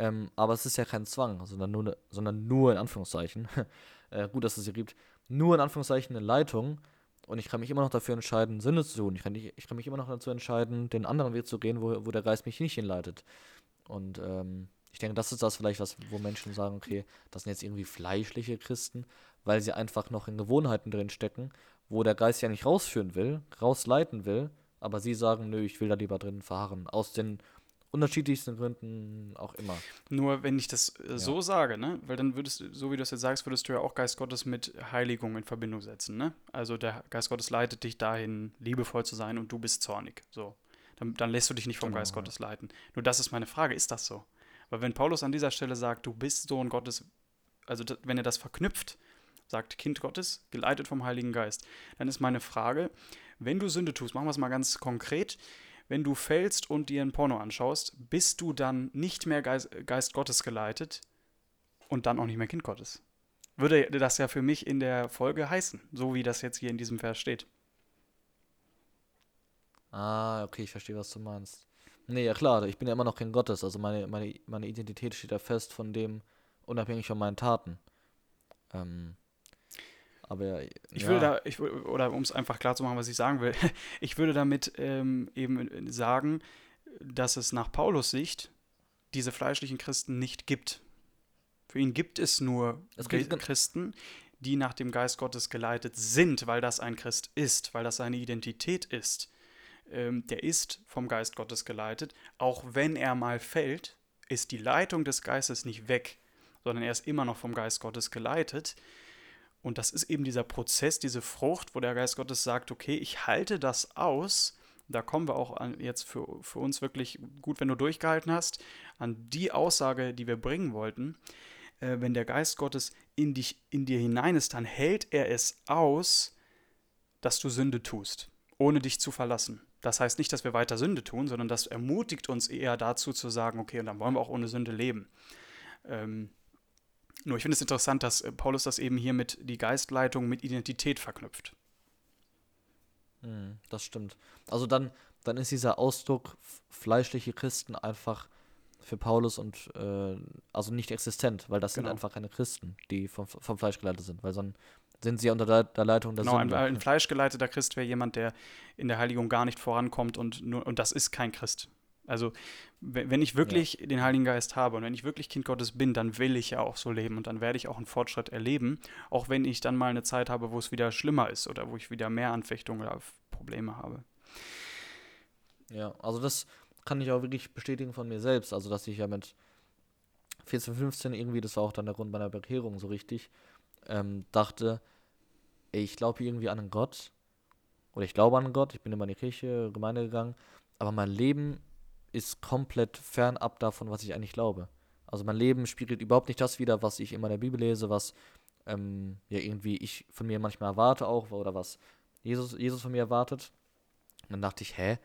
ähm, aber es ist ja kein Zwang, sondern nur, sondern nur in Anführungszeichen. äh, gut, dass es hier gibt. Nur in Anführungszeichen eine Leitung. Und ich kann mich immer noch dafür entscheiden, Sünde zu tun. Ich kann, ich kann mich immer noch dazu entscheiden, den anderen Weg zu gehen, wo, wo der Geist mich nicht hinleitet. Und ähm, ich denke, das ist das vielleicht, was, wo Menschen sagen, okay, das sind jetzt irgendwie fleischliche Christen, weil sie einfach noch in Gewohnheiten drin stecken, wo der Geist ja nicht rausführen will, rausleiten will, aber sie sagen, nö, ich will da lieber drin verharren. Aus den unterschiedlichsten Gründen auch immer. Nur wenn ich das äh, so ja. sage, ne, weil dann würdest du, so wie du es jetzt sagst, würdest du ja auch Geist Gottes mit Heiligung in Verbindung setzen, ne? Also der Geist Gottes leitet dich dahin, liebevoll zu sein und du bist zornig. So. Dann, dann lässt du dich nicht vom genau, Geist Gottes leiten. Nur das ist meine Frage, ist das so? Weil wenn Paulus an dieser Stelle sagt, du bist Sohn Gottes, also wenn er das verknüpft, sagt Kind Gottes, geleitet vom Heiligen Geist, dann ist meine Frage, wenn du Sünde tust, machen wir es mal ganz konkret, wenn du fällst und dir ein Porno anschaust, bist du dann nicht mehr Geist, Geist Gottes geleitet und dann auch nicht mehr Kind Gottes. Würde das ja für mich in der Folge heißen, so wie das jetzt hier in diesem Vers steht. Ah, okay, ich verstehe, was du meinst. Nee, ja klar, ich bin ja immer noch Kind Gottes. Also meine, meine, meine Identität steht ja fest von dem, unabhängig von meinen Taten. Ähm, aber ich ja. würde da, ich, oder um es einfach klar zu machen, was ich sagen will, ich würde damit ähm, eben sagen, dass es nach Paulus Sicht diese fleischlichen Christen nicht gibt. Für ihn gibt es nur es Christen, die nach dem Geist Gottes geleitet sind, weil das ein Christ ist, weil das seine Identität ist ähm, der ist vom Geist Gottes geleitet. Auch wenn er mal fällt, ist die Leitung des Geistes nicht weg, sondern er ist immer noch vom Geist Gottes geleitet. Und das ist eben dieser Prozess, diese Frucht, wo der Geist Gottes sagt, okay, ich halte das aus. Da kommen wir auch an, jetzt für, für uns wirklich gut, wenn du durchgehalten hast, an die Aussage, die wir bringen wollten. Äh, wenn der Geist Gottes in, dich, in dir hinein ist, dann hält er es aus, dass du Sünde tust, ohne dich zu verlassen. Das heißt nicht, dass wir weiter Sünde tun, sondern das ermutigt uns eher dazu zu sagen, okay, und dann wollen wir auch ohne Sünde leben. Ähm, nur ich finde es interessant, dass äh, Paulus das eben hier mit die Geistleitung mit Identität verknüpft. Mhm, das stimmt. Also dann, dann ist dieser Ausdruck fleischliche Christen einfach für Paulus und äh, also nicht existent, weil das genau. sind einfach keine Christen, die vom, vom Fleisch geleitet sind, weil sonst sind sie unter der, der Leitung der genau, Sünde. Ein, ein fleischgeleiteter Christ wäre jemand, der in der Heiligung gar nicht vorankommt und, nur, und das ist kein Christ. Also wenn ich wirklich ja. den Heiligen Geist habe und wenn ich wirklich Kind Gottes bin, dann will ich ja auch so leben und dann werde ich auch einen Fortschritt erleben, auch wenn ich dann mal eine Zeit habe, wo es wieder schlimmer ist oder wo ich wieder mehr Anfechtungen oder Probleme habe. Ja, also das kann ich auch wirklich bestätigen von mir selbst, also dass ich ja mit 14, 15 irgendwie, das war auch dann der Grund meiner Bekehrung so richtig, ähm, dachte, ey, ich glaube irgendwie an einen Gott oder ich glaube an einen Gott, ich bin immer in die Kirche, Gemeinde gegangen, aber mein Leben ist komplett fernab davon, was ich eigentlich glaube. Also mein Leben spiegelt überhaupt nicht das wider, was ich in der Bibel lese, was ähm, ja irgendwie ich von mir manchmal erwarte auch oder was Jesus, Jesus von mir erwartet. Und dann dachte ich, hä,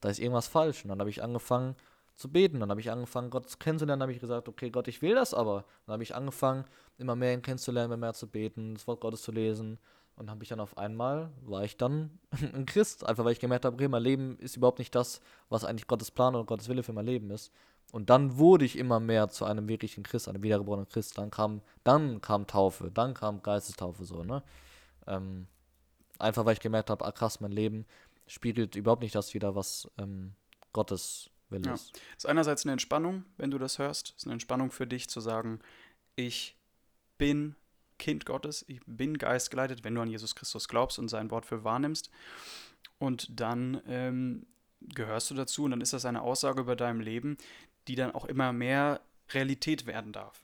da ist irgendwas falsch. Und dann habe ich angefangen zu beten. Dann habe ich angefangen, Gott kennenzulernen. Dann habe ich gesagt, okay, Gott, ich will das aber. Dann habe ich angefangen, immer mehr ihn kennenzulernen, immer mehr zu beten, das Wort Gottes zu lesen. Und habe ich dann auf einmal, war ich dann ein Christ. Einfach weil ich gemerkt habe, okay, mein Leben ist überhaupt nicht das, was eigentlich Gottes Plan oder Gottes Wille für mein Leben ist. Und dann wurde ich immer mehr zu einem wirklichen Christ, einem wiedergeborenen Christ. Dann kam, dann kam Taufe, dann kam Geistestaufe so, ne? Ähm, einfach weil ich gemerkt habe, ah krass, mein Leben spiegelt überhaupt nicht das wieder, was ähm, Gottes Wille ja. ist. Ist einerseits eine Entspannung, wenn du das hörst. Ist eine Entspannung für dich zu sagen, ich bin Kind Gottes, ich bin geistgeleitet, wenn du an Jesus Christus glaubst und sein Wort für wahrnimmst. Und dann ähm, gehörst du dazu und dann ist das eine Aussage über deinem Leben, die dann auch immer mehr Realität werden darf.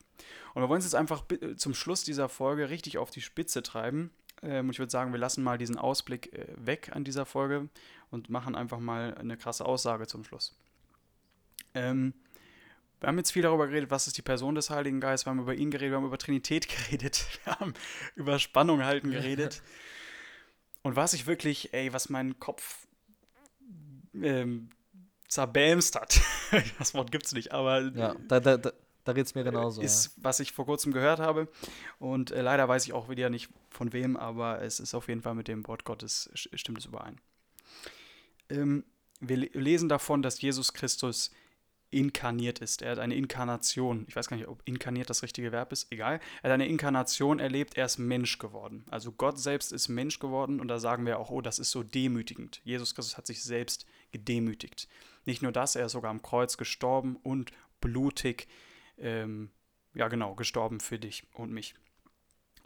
Und wir wollen es jetzt einfach zum Schluss dieser Folge richtig auf die Spitze treiben. Ähm, ich würde sagen, wir lassen mal diesen Ausblick äh, weg an dieser Folge und machen einfach mal eine krasse Aussage zum Schluss. Ähm, wir haben jetzt viel darüber geredet, was ist die Person des Heiligen Geistes. Wir haben über ihn geredet, wir haben über Trinität geredet, wir haben über Spannung halten geredet. Und was ich wirklich, ey, was meinen Kopf ähm, zerbämst hat, das Wort gibt es nicht, aber. Ja, da, da, da, da geht es mir genauso. Ist, ja. was ich vor kurzem gehört habe. Und äh, leider weiß ich auch wieder nicht von wem, aber es ist auf jeden Fall mit dem Wort Gottes, stimmt es überein. Ähm, wir lesen davon, dass Jesus Christus inkarniert ist. Er hat eine Inkarnation. Ich weiß gar nicht, ob inkarniert das richtige Verb ist. Egal. Er hat eine Inkarnation erlebt. Er ist Mensch geworden. Also Gott selbst ist Mensch geworden. Und da sagen wir auch, oh, das ist so demütigend. Jesus Christus hat sich selbst gedemütigt. Nicht nur das, er ist sogar am Kreuz gestorben und blutig, ähm, ja genau, gestorben für dich und mich.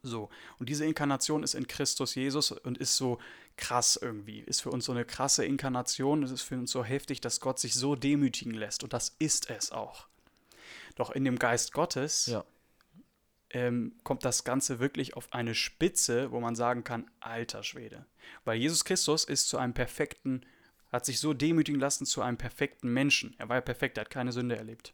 So, und diese Inkarnation ist in Christus Jesus und ist so krass irgendwie, ist für uns so eine krasse Inkarnation, es ist für uns so heftig, dass Gott sich so demütigen lässt und das ist es auch. Doch in dem Geist Gottes ja. ähm, kommt das Ganze wirklich auf eine Spitze, wo man sagen kann, alter Schwede. Weil Jesus Christus ist zu einem perfekten, hat sich so demütigen lassen zu einem perfekten Menschen. Er war ja perfekt, er hat keine Sünde erlebt.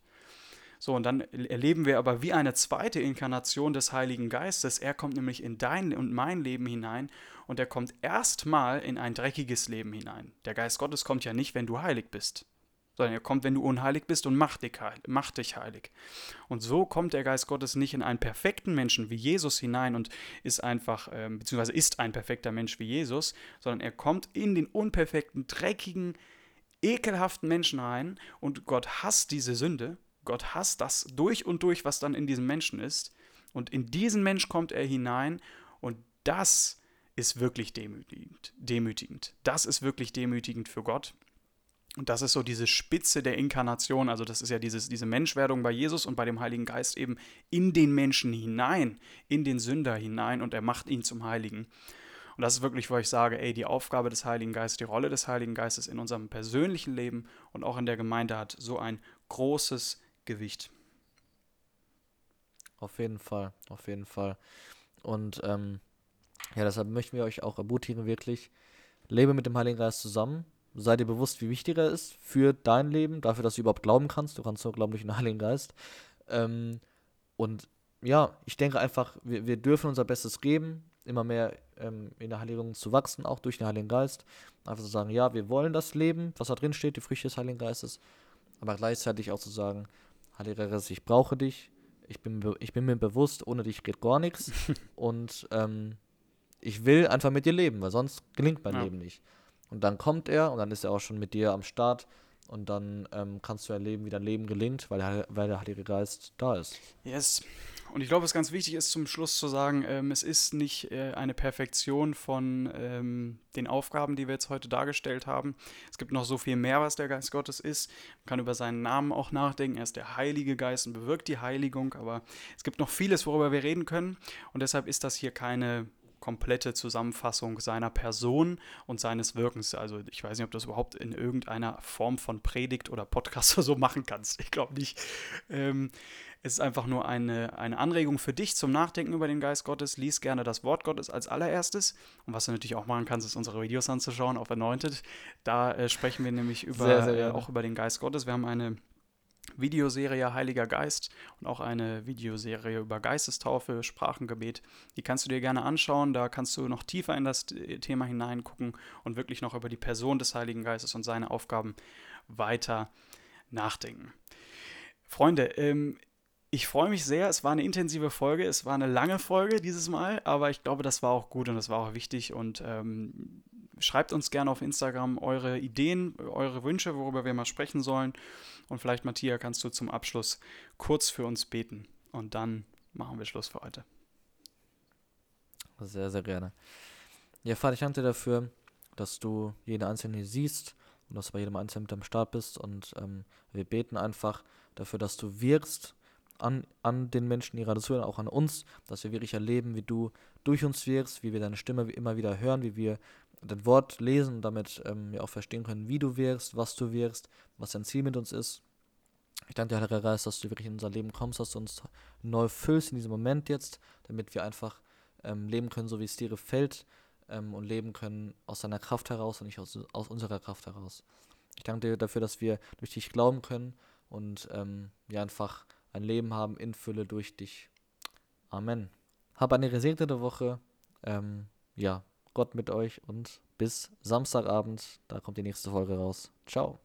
So, und dann erleben wir aber wie eine zweite Inkarnation des Heiligen Geistes. Er kommt nämlich in dein und mein Leben hinein und er kommt erstmal in ein dreckiges Leben hinein. Der Geist Gottes kommt ja nicht, wenn du heilig bist, sondern er kommt, wenn du unheilig bist und macht dich, heilig, macht dich heilig. Und so kommt der Geist Gottes nicht in einen perfekten Menschen wie Jesus hinein und ist einfach, äh, beziehungsweise ist ein perfekter Mensch wie Jesus, sondern er kommt in den unperfekten, dreckigen, ekelhaften Menschen rein und Gott hasst diese Sünde Gott hasst das durch und durch, was dann in diesem Menschen ist. Und in diesen Mensch kommt er hinein und das ist wirklich demütigend. demütigend. Das ist wirklich demütigend für Gott. Und das ist so diese Spitze der Inkarnation, also das ist ja dieses, diese Menschwerdung bei Jesus und bei dem Heiligen Geist eben in den Menschen hinein, in den Sünder hinein und er macht ihn zum Heiligen. Und das ist wirklich, wo ich sage, ey, die Aufgabe des Heiligen Geistes, die Rolle des Heiligen Geistes in unserem persönlichen Leben und auch in der Gemeinde hat so ein großes Gewicht. Auf jeden Fall, auf jeden Fall. Und ähm, ja, deshalb möchten wir euch auch ermutigen, wirklich, lebe mit dem Heiligen Geist zusammen. Sei dir bewusst, wie wichtig er ist für dein Leben, dafür, dass du überhaupt glauben kannst. Du kannst nur glauben durch den Heiligen Geist. Ähm, und ja, ich denke einfach, wir, wir dürfen unser Bestes geben, immer mehr ähm, in der Heiligung zu wachsen, auch durch den Heiligen Geist. Einfach zu sagen, ja, wir wollen das Leben, was da drin steht, die Früchte des Heiligen Geistes, aber gleichzeitig auch zu sagen, Heiliger Geist, ich brauche dich. Ich bin, ich bin mir bewusst, ohne dich geht gar nichts. und ähm, ich will einfach mit dir leben, weil sonst gelingt mein ja. Leben nicht. Und dann kommt er und dann ist er auch schon mit dir am Start und dann ähm, kannst du erleben, wie dein Leben gelingt, weil, er, weil der Heilige Geist da ist. Yes. Und ich glaube, was ganz wichtig ist, zum Schluss zu sagen, ähm, es ist nicht äh, eine Perfektion von ähm, den Aufgaben, die wir jetzt heute dargestellt haben. Es gibt noch so viel mehr, was der Geist Gottes ist. Man kann über seinen Namen auch nachdenken. Er ist der Heilige Geist und bewirkt die Heiligung. Aber es gibt noch vieles, worüber wir reden können. Und deshalb ist das hier keine komplette Zusammenfassung seiner Person und seines Wirkens. Also ich weiß nicht, ob du das überhaupt in irgendeiner Form von Predigt oder Podcast oder so machen kannst. Ich glaube nicht. Ähm, es ist einfach nur eine, eine Anregung für dich zum Nachdenken über den Geist Gottes. Lies gerne das Wort Gottes als allererstes. Und was du natürlich auch machen kannst, ist unsere Videos anzuschauen auf Anointed. Da äh, sprechen wir nämlich über, sehr, sehr äh, auch über den Geist Gottes. Wir haben eine Videoserie Heiliger Geist und auch eine Videoserie über Geistestaufe, Sprachengebet. Die kannst du dir gerne anschauen. Da kannst du noch tiefer in das Thema hineingucken und wirklich noch über die Person des Heiligen Geistes und seine Aufgaben weiter nachdenken. Freunde, ähm, ich freue mich sehr. Es war eine intensive Folge. Es war eine lange Folge dieses Mal, aber ich glaube, das war auch gut und das war auch wichtig. Und ähm, schreibt uns gerne auf Instagram eure Ideen, eure Wünsche, worüber wir mal sprechen sollen. Und vielleicht, Matthias, kannst du zum Abschluss kurz für uns beten. Und dann machen wir Schluss für heute. Sehr, sehr gerne. Ja, Vater, ich danke dir dafür, dass du jeden Einzelnen hier siehst und dass du bei jedem Einzelnen mit am Start bist. Und ähm, wir beten einfach dafür, dass du wirkst an, an den Menschen, die gerade zuhören, auch an uns, dass wir wirklich erleben, wie du durch uns wirkst, wie wir deine Stimme immer wieder hören, wie wir dein Wort lesen damit ähm, wir auch verstehen können, wie du wirkst, was du wirkst, was dein Ziel mit uns ist. Ich danke dir, Herr Geist, dass du wirklich in unser Leben kommst, dass du uns neu füllst in diesem Moment jetzt, damit wir einfach ähm, leben können, so wie es dir gefällt ähm, und leben können aus deiner Kraft heraus und nicht aus, aus unserer Kraft heraus. Ich danke dir dafür, dass wir durch dich glauben können und ähm, ja einfach ein Leben haben in Fülle durch dich. Amen. Hab eine gesegnete Woche. Ähm, ja, Gott mit euch und bis Samstagabend. Da kommt die nächste Folge raus. Ciao.